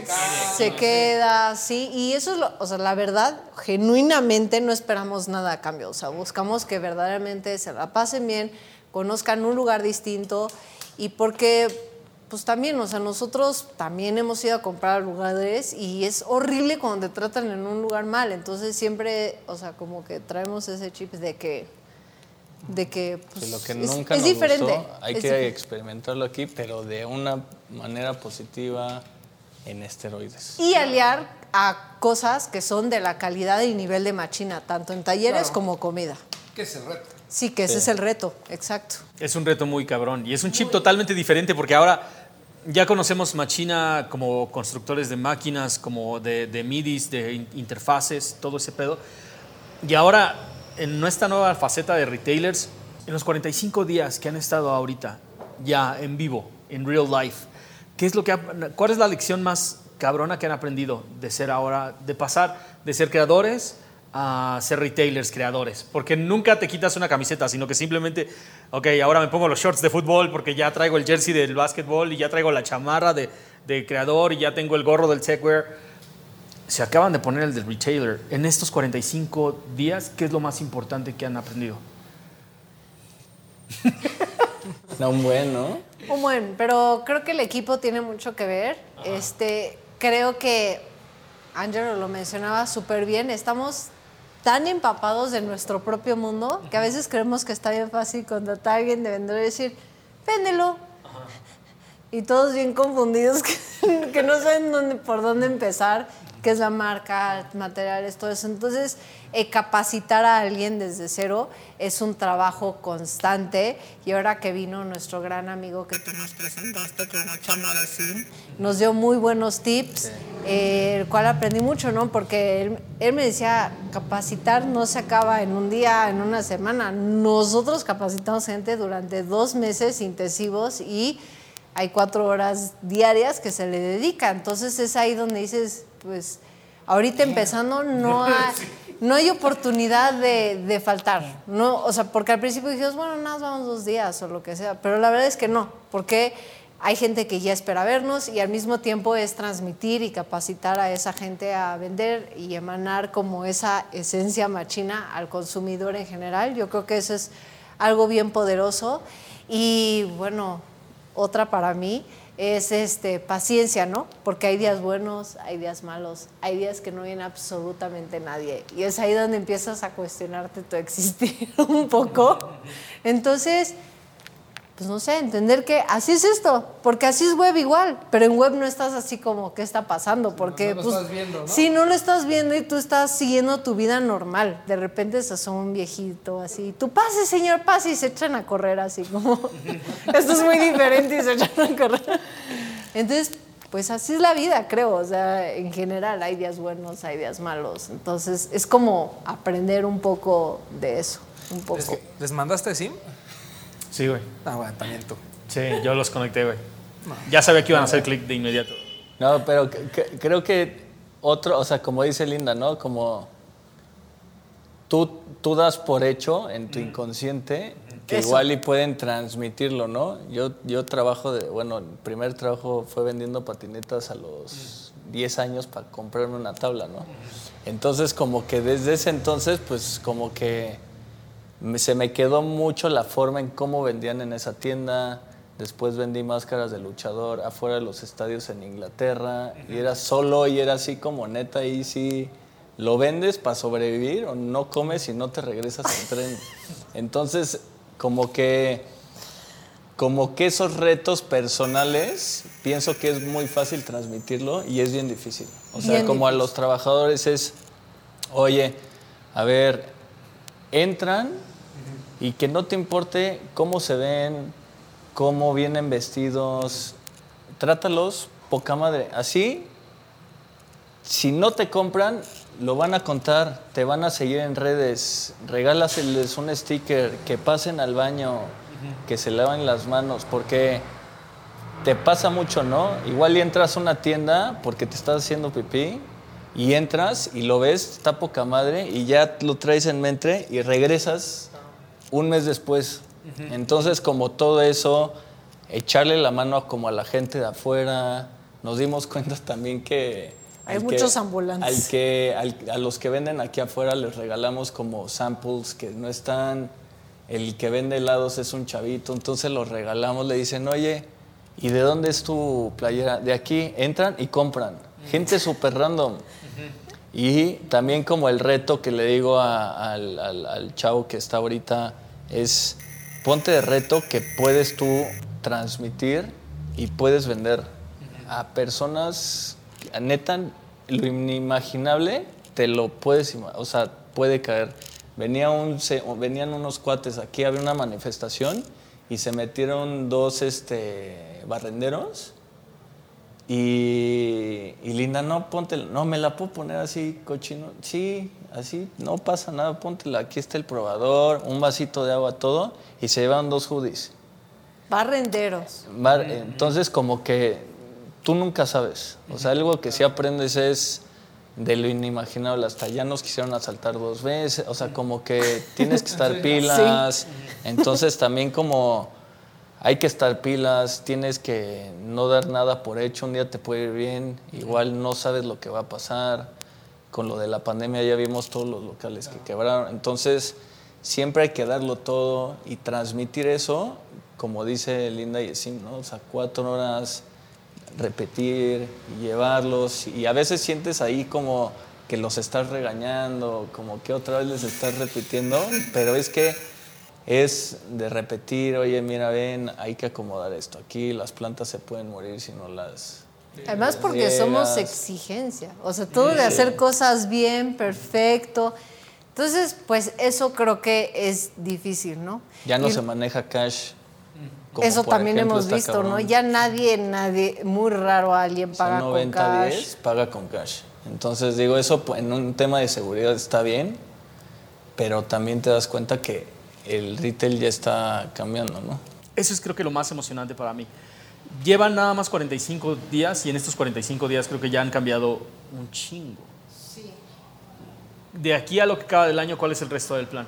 se queda, sí, y eso es lo, o sea, la verdad, genuinamente no esperamos nada a cambio, o sea, buscamos que verdaderamente se la pasen bien, conozcan un lugar distinto y porque, pues también, o sea, nosotros también hemos ido a comprar lugares y es horrible cuando te tratan en un lugar mal, entonces siempre, o sea, como que traemos ese chip de que, de que, pues, Que lo que es- nunca es, nos diferente. gustó, hay es que diferente. experimentarlo aquí, pero de una manera positiva en esteroides. y aliar a cosas que son de la calidad y nivel de machina, tanto en talleres Claro. como comida. ¿Qué es el reto? Sí, que ese es el reto, exacto. Es un reto muy cabrón. Y es un chip totalmente diferente porque ahora ya conocemos Machina como constructores de máquinas, como de, de MIDIs, de in- interfaces, todo ese pedo. Y ahora, en nuestra nueva faceta de retailers, en los 45 días que han estado ahorita ya en vivo, en real life, ¿Qué es lo que ¿Cuál es la lección más cabrona que han aprendido de ser ahora, de pasar de ser creadores a ser retailers, creadores? Porque nunca te quitas una camiseta, sino que simplemente, ok, ahora me pongo los shorts de fútbol porque ya traigo el jersey del básquetbol y ya traigo la chamarra de, de creador y ya tengo el gorro del techwear. Se acaban de poner el del retailer. En estos 45 días, ¿qué es lo más importante que han aprendido? no, un buen, ¿no? Un buen, pero creo que el equipo tiene mucho que ver. Este, creo que Angelo lo mencionaba súper bien. Estamos tan empapados de nuestro propio mundo que a veces creemos que está bien fácil contratar a alguien de vender y decir, véndelo. Y todos bien confundidos que, que no saben dónde, por dónde empezar qué es la marca, materiales, todo eso. Entonces, eh, capacitar a alguien desde cero es un trabajo constante. Y ahora que vino nuestro gran amigo que tú nos presentaste, que de nos dio muy buenos tips, eh, el cual aprendí mucho, ¿no? Porque él, él me decía, capacitar no se acaba en un día, en una semana. Nosotros capacitamos gente durante dos meses intensivos y hay cuatro horas diarias que se le dedica. Entonces es ahí donde dices, pues ahorita empezando no hay, no hay oportunidad de, faltar. No, o sea, porque al principio dijimos, bueno, nada, vamos dos días o lo que sea, pero la verdad es que no, porque hay gente que ya espera vernos y al mismo tiempo es transmitir y capacitar a esa gente a vender y emanar como esa esencia machina al consumidor en general. Yo creo que eso es algo bien poderoso y bueno, otra para mí es este, paciencia, ¿no? Porque hay días buenos, hay días malos, hay días que no viene absolutamente nadie. Y es ahí donde empiezas a cuestionarte tu existir un poco. Entonces, pues no sé, entender que así es esto, porque así es web igual, pero en web no estás así como, ¿qué está pasando? Porque, no, lo pues, estás viendo, ¿no? Sí, no lo estás viendo y tú estás siguiendo tu vida normal. De repente se asoma un viejito así, tú pase, señor, pase, y se echan a correr así como, esto es muy diferente y se echan a correr. Entonces, pues así es la vida, creo, o sea, en general hay días buenos, hay días malos. Entonces, es como aprender un poco de eso, un poco. ¿Les mandaste SIM? Sí, güey. Ah, bueno, también tú. Sí, yo los conecté, güey. Ya sabía que iban a hacer clic de inmediato. No, pero creo que otro, o sea, como dice Linda, ¿no? Como tú, tú das por hecho en tu inconsciente que igual y pueden transmitirlo, ¿no? Yo, yo trabajo de, bueno, el primer trabajo fue vendiendo patinetas a los 10 años para comprarme una tabla, ¿no? Entonces, como que desde ese entonces, pues como que se me quedó mucho la forma en cómo vendían en esa tienda. Después vendí máscaras de luchador afuera de los estadios en Inglaterra. Y era solo y era así como neta. Y si lo vendes para sobrevivir o no comes y no te regresas en tren. Entonces, como que, como que esos retos personales, pienso que es muy fácil transmitirlo y es bien difícil. O sea, como a los trabajadores es, oye, a ver, entran y que no te importe cómo se ven, cómo vienen vestidos, trátalos poca madre. Así, si no te compran, lo van a contar, te van a seguir en redes, regálaseles un sticker, que pasen al baño, que se laven las manos, porque te pasa mucho, ¿no? Igual y entras a una tienda porque te estás haciendo pipí y entras y lo ves, está poca madre y ya lo traes en mente y regresas un mes después. Entonces, como todo eso, echarle la mano como a la gente de afuera, nos dimos cuenta también que... Hay muchos ambulantes. Al que, a los que venden aquí afuera les regalamos como samples que no están. El que vende helados es un chavito, entonces los regalamos, le dicen, oye, ¿y de dónde es tu playera? De aquí, entran y compran. Gente súper random. Y también como el reto que le digo al, al, chavo que está ahorita es ponte de reto que puedes tú transmitir y puedes vender a personas, neta, lo inimaginable te lo puedes, o sea, puede caer. Venía un, venían unos cuates aquí, había una manifestación y se metieron dos este, barrenderos y, Linda, no, póntela. No, me la puedo poner así, cochino. Sí, así, no pasa nada, póntela. Aquí está el probador, un vasito de agua, todo. Y se llevan dos hoodies. Barrenderos. entonces, como que tú nunca sabes. O sea, algo que sí aprendes es de lo inimaginable hasta ya nos quisieron asaltar dos veces, o sea, como que tienes que estar pilas, entonces también como hay que estar pilas, tienes que no dar nada por hecho, un día te puede ir bien, igual no sabes lo que va a pasar, con lo de la pandemia ya vimos todos los locales que quebraron, entonces siempre hay que darlo todo y transmitir eso, como dice Linda y ¿no? O sea, cuatro horas repetir llevarlos y a veces sientes ahí como que los estás regañando, como que otra vez les estás repitiendo, pero es que es de repetir, oye, mira, ven, hay que acomodar esto aquí, las plantas se pueden morir si no las... Además porque somos exigencia, o sea, todo de hacer cosas bien, perfecto. Entonces, pues eso creo que es difícil, ¿no? Ya no se maneja cash eso también hemos visto, ¿no? Ya nadie, nadie, muy raro alguien paga con cash. 10 paga con cash. Entonces digo, eso pues, en un tema de seguridad está bien, pero también te das cuenta que el retail ya está cambiando, ¿no? Eso es creo que lo más emocionante para mí. Llevan nada más 45 días y en estos 45 días creo que ya han cambiado un chingo. Sí. De aquí a lo que acaba del año, ¿cuál es el resto del plan?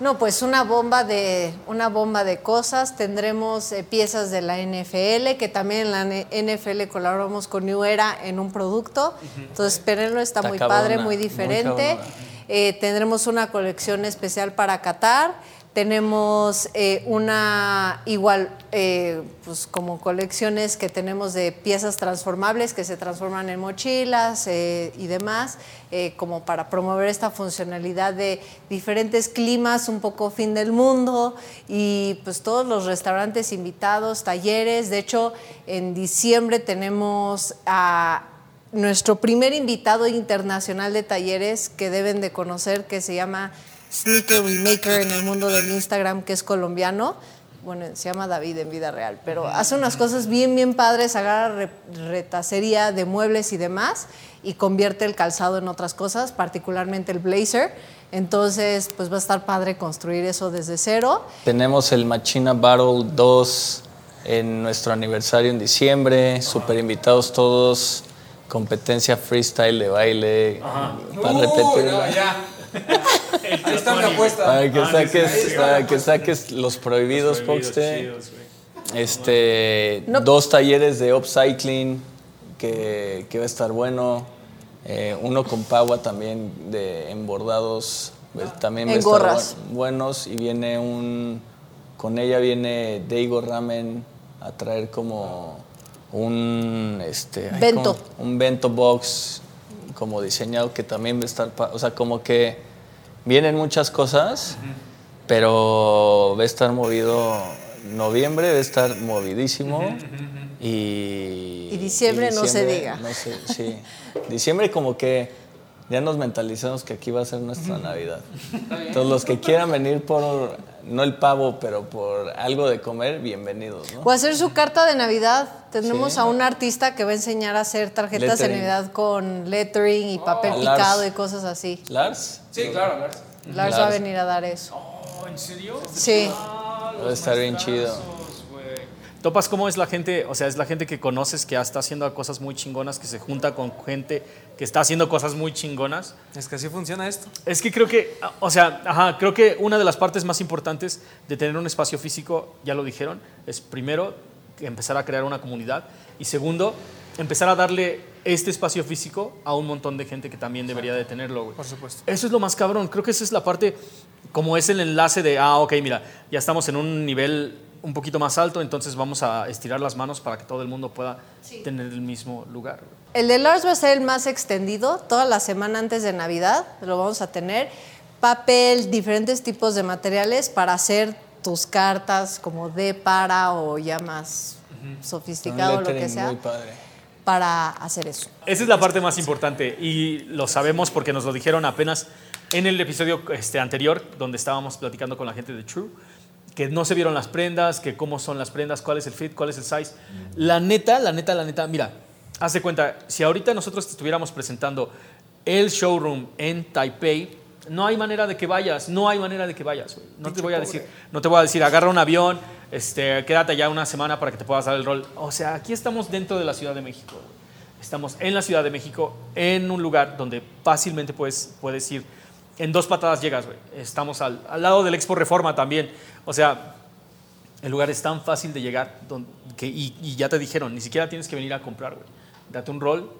No, pues una bomba de, una bomba de cosas. Tendremos eh, piezas de la NFL, que también en la NFL colaboramos con New Era en un producto. Entonces, espérenlo, está, muy padre, muy diferente. Eh, tendremos una colección especial para Qatar. Tenemos eh, una igual, eh, pues como colecciones que tenemos de piezas transformables que se transforman en mochilas y demás, como para promover esta funcionalidad de diferentes climas, un poco fin del mundo y pues todos los restaurantes invitados, talleres. De hecho, en diciembre tenemos a nuestro primer invitado internacional de talleres que deben de conocer, que se llama sneaker remaker en el mundo del Instagram que es colombiano. Bueno, se llama David en vida real, pero hace unas cosas bien, bien padres, agarra retacería de muebles y demás y convierte el calzado en otras cosas, particularmente el blazer. Entonces, pues va a estar padre construir eso desde cero. Tenemos el Machina Battle 2 en nuestro aniversario en diciembre, super invitados todos, competencia freestyle de baile, para repetir. Ahí está mi apuesta. Para que, ah, saques, para que saques los prohibidos, Poxte. Este, dos talleres de upcycling que, que va a estar bueno. Eh, uno con Pagua también de embordados. Pues, también va a estar buenos. Y viene un. Con ella viene Deigo Ramen a traer como un. Este, bento. un bento box como diseñado que también va a estar, o sea, como que vienen muchas cosas, pero va a estar movido noviembre, va a estar movidísimo y, y, diciembre no se diga. No sé, sí. diciembre como que ya nos mentalizamos que aquí va a ser nuestra Navidad. Entonces los que quieran venir por no el pavo, pero por algo de comer, bienvenidos. ¿no? O hacer su carta de Navidad. Tenemos a un artista que va a enseñar a hacer tarjetas de Navidad con lettering y papel oh, picado y cosas así. ¿Lars? Sí, claro, Lars. Lars, va a venir a dar eso. Oh, ¿En serio? Sí. va a estar bien chido. Topas cómo es la gente, o sea, es la gente que conoces que está haciendo cosas muy chingonas, que se junta con gente que está haciendo cosas muy chingonas. Es que así funciona esto. Es que creo que, o sea, ajá, creo que una de las partes más importantes de tener un espacio físico, ya lo dijeron, es primero empezar a crear una comunidad y segundo, empezar a darle este espacio físico a un montón de gente que también debería de tenerlo, güey. Por supuesto. Eso es lo más cabrón. Creo que esa es la parte, como es el enlace de, ah, ok, mira, ya estamos en un nivel un poquito más alto, entonces vamos a estirar las manos para que todo el mundo pueda tener el mismo lugar. El de Lars va a ser el más extendido, toda la semana antes de Navidad lo vamos a tener. Papel, diferentes tipos de materiales para hacer tus cartas como de para o ya más sofisticado, lo que sea. Para hacer eso. Esa es la parte más importante y lo sabemos porque nos lo dijeron apenas en el episodio este, anterior donde estábamos platicando con la gente de True que no se vieron las prendas, que cómo son las prendas, cuál es el fit, cuál es el size. La neta, la neta, la neta, mira, haz de cuenta, si ahorita nosotros te estuviéramos presentando el showroom en Taipei, no hay manera de que vayas, no hay manera de que vayas. No te voy a decir, no te voy a decir, agarra un avión, este, quédate ya una semana para que te puedas dar el rol. O sea, aquí estamos dentro de la Ciudad de México. Estamos en la Ciudad de México, en un lugar donde fácilmente puedes, puedes ir. En dos patadas llegas, güey. Estamos al, al lado del Expo Reforma también. O sea, el lugar es tan fácil de llegar que, y, y, ya te dijeron, ni siquiera tienes que venir a comprar, güey. Date un rol,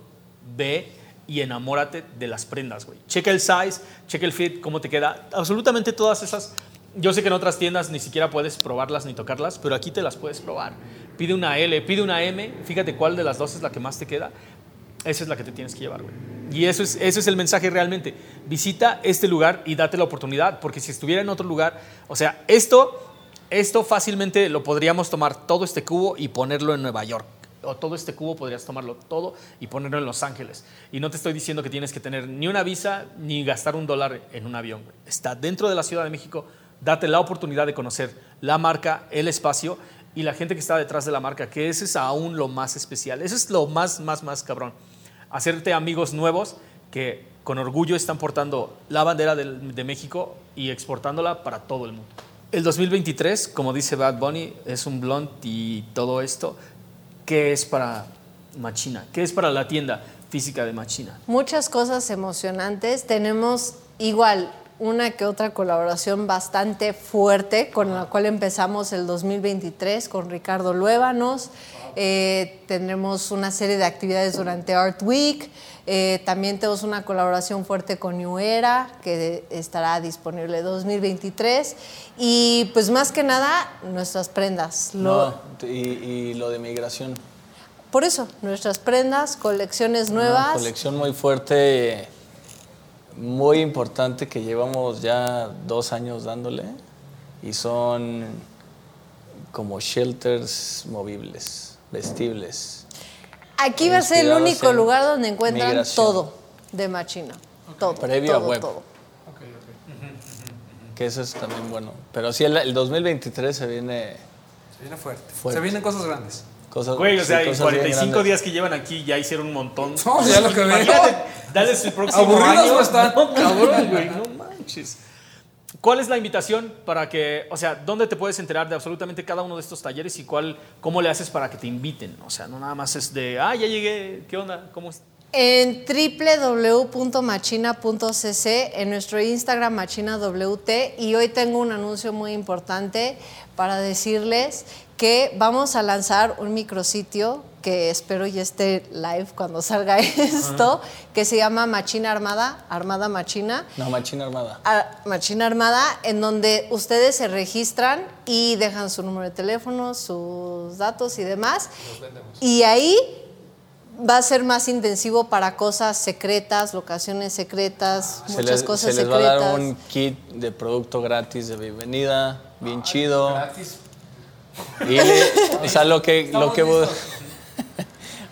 ve y enamórate de las prendas, güey. Checa el size, checa el fit, cómo te queda. Absolutamente todas esas. Yo sé que en otras tiendas ni siquiera puedes probarlas ni tocarlas, pero aquí te las puedes probar. Pide una L, pide una M, fíjate cuál de las dos es la que más te queda. Esa es la que te tienes que llevar, güey. Y eso es, eso es el mensaje realmente. Visita este lugar y date la oportunidad, porque si estuviera en otro lugar, o sea, esto, esto fácilmente lo podríamos tomar todo este cubo y ponerlo en Nueva York o todo este cubo podrías tomarlo todo y ponerlo en Los Ángeles. Y no te estoy diciendo que tienes que tener ni una visa ni gastar un dólar en un avión. Está dentro de la Ciudad de México, date la oportunidad de conocer la marca, el espacio y la gente que está detrás de la marca, que ese es aún lo más especial. Eso es lo más, más, más cabrón. Hacerte amigos nuevos que con orgullo están portando la bandera de, de México y exportándola para todo el mundo. El 2023, como dice Bad Bunny, es un blunt y todo esto qué es para Machina, qué es para la tienda física de Machina. Muchas cosas emocionantes. Tenemos igual una que otra colaboración bastante fuerte con la cual empezamos el 2023 con Ricardo Luébanos. Eh, tendremos una serie de actividades durante Art Week. Eh, también tenemos una colaboración fuerte con New Era, que estará disponible 2023. Y pues más que nada, nuestras prendas. Lo, no, y, y, lo de migración. Por eso, nuestras prendas, colecciones nuevas. Una colección muy fuerte, muy importante que llevamos ya dos años dándole. Y son como shelters movibles, vestibles. Aquí va a ser el único lugar donde encuentran migración. todo de Machina. Okay. Todo. Previo todo, a web. todo. Okay, okay. Que eso es también bueno. Pero sí, el, el 2023 se viene. Se viene fuerte. Fuerte. Se vienen cosas grandes. Cosas, Güey, o sí, sea, en bien 45 grandes. días que llevan aquí ya hicieron un montón. No, ya lo que veo. Dales el próximo Aburridos año. no están. No, cabrón, güey, no manches. ¿Cuál es la invitación para que, o sea, dónde te puedes enterar de absolutamente cada uno de estos talleres y cuál, cómo le haces para que te inviten? O sea, no nada más es de, ah, ya llegué, ¿qué onda? ¿Cómo es? En www.machina.cc, en nuestro Instagram machinawt, y hoy tengo un anuncio muy importante para decirles que vamos a lanzar un micrositio que espero ya esté live cuando salga esto, que se llama Machina Armada, Armada Machina. No, Machina Armada. a Machina Armada, en donde ustedes se registran y dejan su número de teléfono, sus datos y demás. Y ahí va a ser más intensivo para cosas secretas, locaciones secretas, Se muchas les, cosas se les va a secretas. dar un kit de producto gratis de bienvenida, bien chido. Gratis. Y, o sea, lo que, lo Estamos que bu- listos.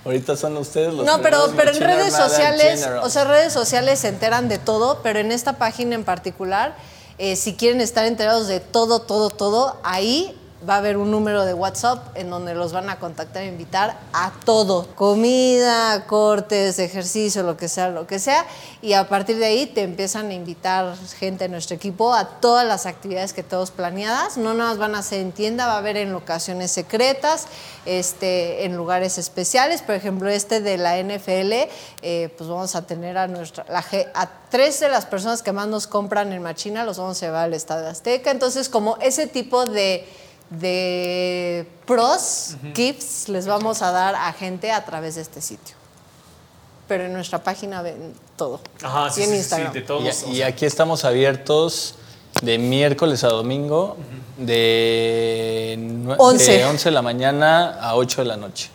Ahorita son ustedes los No, pero, pero en redes sociales, o sea, redes sociales se enteran de todo, pero en esta página en particular, eh, si quieren estar enterados de todo, todo, todo, ahí va a haber un número de WhatsApp en donde los van a contactar e invitar a todo, comida, cortes, ejercicio, lo que sea, lo que sea, y a partir de ahí te empiezan a invitar gente de nuestro equipo a todas las actividades que tenemos planeadas, no nada más van a ser en tienda, va a haber en locaciones secretas, este, en lugares especiales, por ejemplo este de la NFL, eh, pues vamos a tener a nuestra, la a tres de las personas que más nos compran en Machina los vamos a llevar al Estadio Azteca, entonces como ese tipo de de pros, gifts, les vamos a dar a gente a través de este sitio. Pero en nuestra página ven todo. Ajá, sí, y en sí, sí, Instagram. de todos. Y, o y sea, aquí estamos abiertos de miércoles a domingo, de, nue- Once. de 11 de la mañana a 8 de la noche.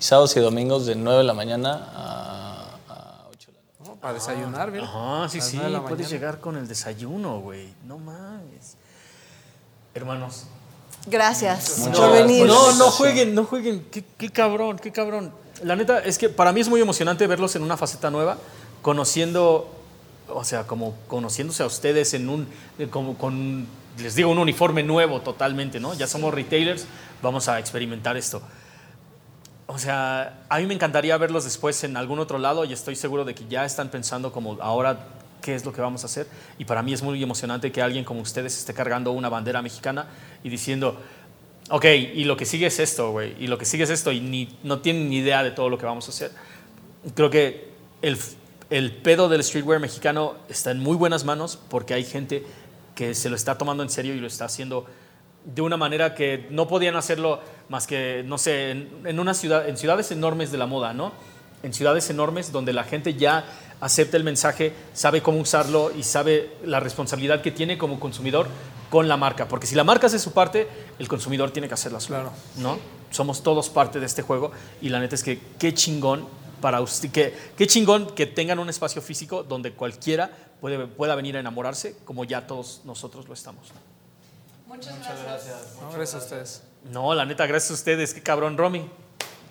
Y sábados y domingos de 9 de la mañana a, a 8 de la noche. ¿no? Para desayunar, mira. Ajá, sí, sí, puedes mañana. llegar con el desayuno, güey. No mames. Hermanos. Gracias Muchas por gracias venir. No, no jueguen, no jueguen. Qué, qué cabrón, qué cabrón. La neta es que para mí es muy emocionante verlos en una faceta nueva, conociendo, o sea, como conociéndose a ustedes en un, eh, como con, les digo, un uniforme nuevo totalmente, ¿no? Ya somos retailers, vamos a experimentar esto. O sea, a mí me encantaría verlos después en algún otro lado y estoy seguro de que ya están pensando como ahora qué es lo que vamos a hacer. Y para mí es muy emocionante que alguien como ustedes esté cargando una bandera mexicana y diciendo, Ok, y lo que sigue es esto, güey. Y lo que sigue es esto, y ni, no tienen ni idea de todo lo que vamos a hacer. Creo que el, el pedo del streetwear mexicano está en muy buenas manos porque hay gente que se lo está tomando en serio y lo está haciendo de una manera que no podían hacerlo más que, no sé, en, en una ciudad, en ciudades enormes de la moda, ¿no? En ciudades enormes donde la gente ya acepta el mensaje, sabe cómo usarlo y sabe la responsabilidad que tiene como consumidor con la marca. Porque si la marca hace su parte, el consumidor tiene que hacer la suya. Claro. ¿no? Somos todos parte de este juego y la neta es que qué chingón para usted, que, qué chingón que tengan un espacio físico donde cualquiera puede, pueda venir a enamorarse como ya todos nosotros lo estamos. Muchas gracias. No, gracias a ustedes. No, la neta, gracias a ustedes, qué cabrón, Romy.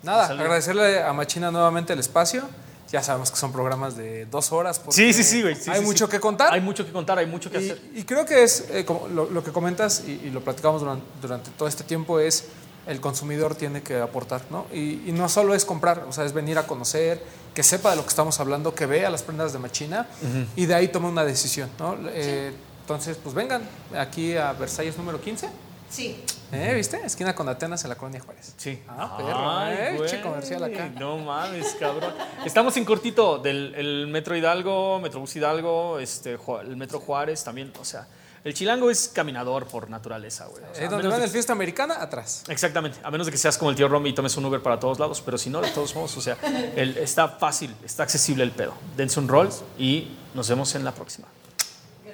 Nada, agradecerle a Machina nuevamente el espacio. Ya sabemos que son programas de dos horas. Sí, sí, sí, güey. sí, hay sí, mucho sí. que contar. Hay mucho que contar, hay mucho que hacer. Y, creo que es, eh, como lo, lo que comentas y, y lo platicamos durante, durante todo este tiempo, es el consumidor tiene que aportar, ¿no? Y, y no solo es comprar, o sea, es venir a conocer, que sepa de lo que estamos hablando, que vea las prendas de Machina y de ahí tome una decisión, ¿no? Eh, entonces, pues vengan aquí a Versalles número 15. Sí. ¿Eh? ¿Viste? Esquina con Atenas en la colonia Juárez. Sí. Ah, perro, ¿eh? güey. Che comercial acá. No mames, cabrón. Estamos en cortito del el Metro Hidalgo, Metrobús Hidalgo, este, el Metro Juárez también. O sea, el chilango es caminador por naturaleza, güey. O sea, Eh, donde van el fiesta americana, atrás. Exactamente, a menos de que seas como el tío Romy y tomes un Uber para todos lados, pero si no, de todos modos, o sea, el- está fácil, está accesible el pedo. Dense un rol y nos vemos en la próxima.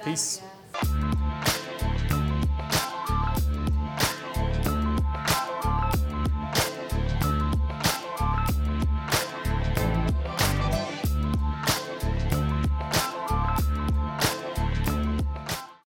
Peace.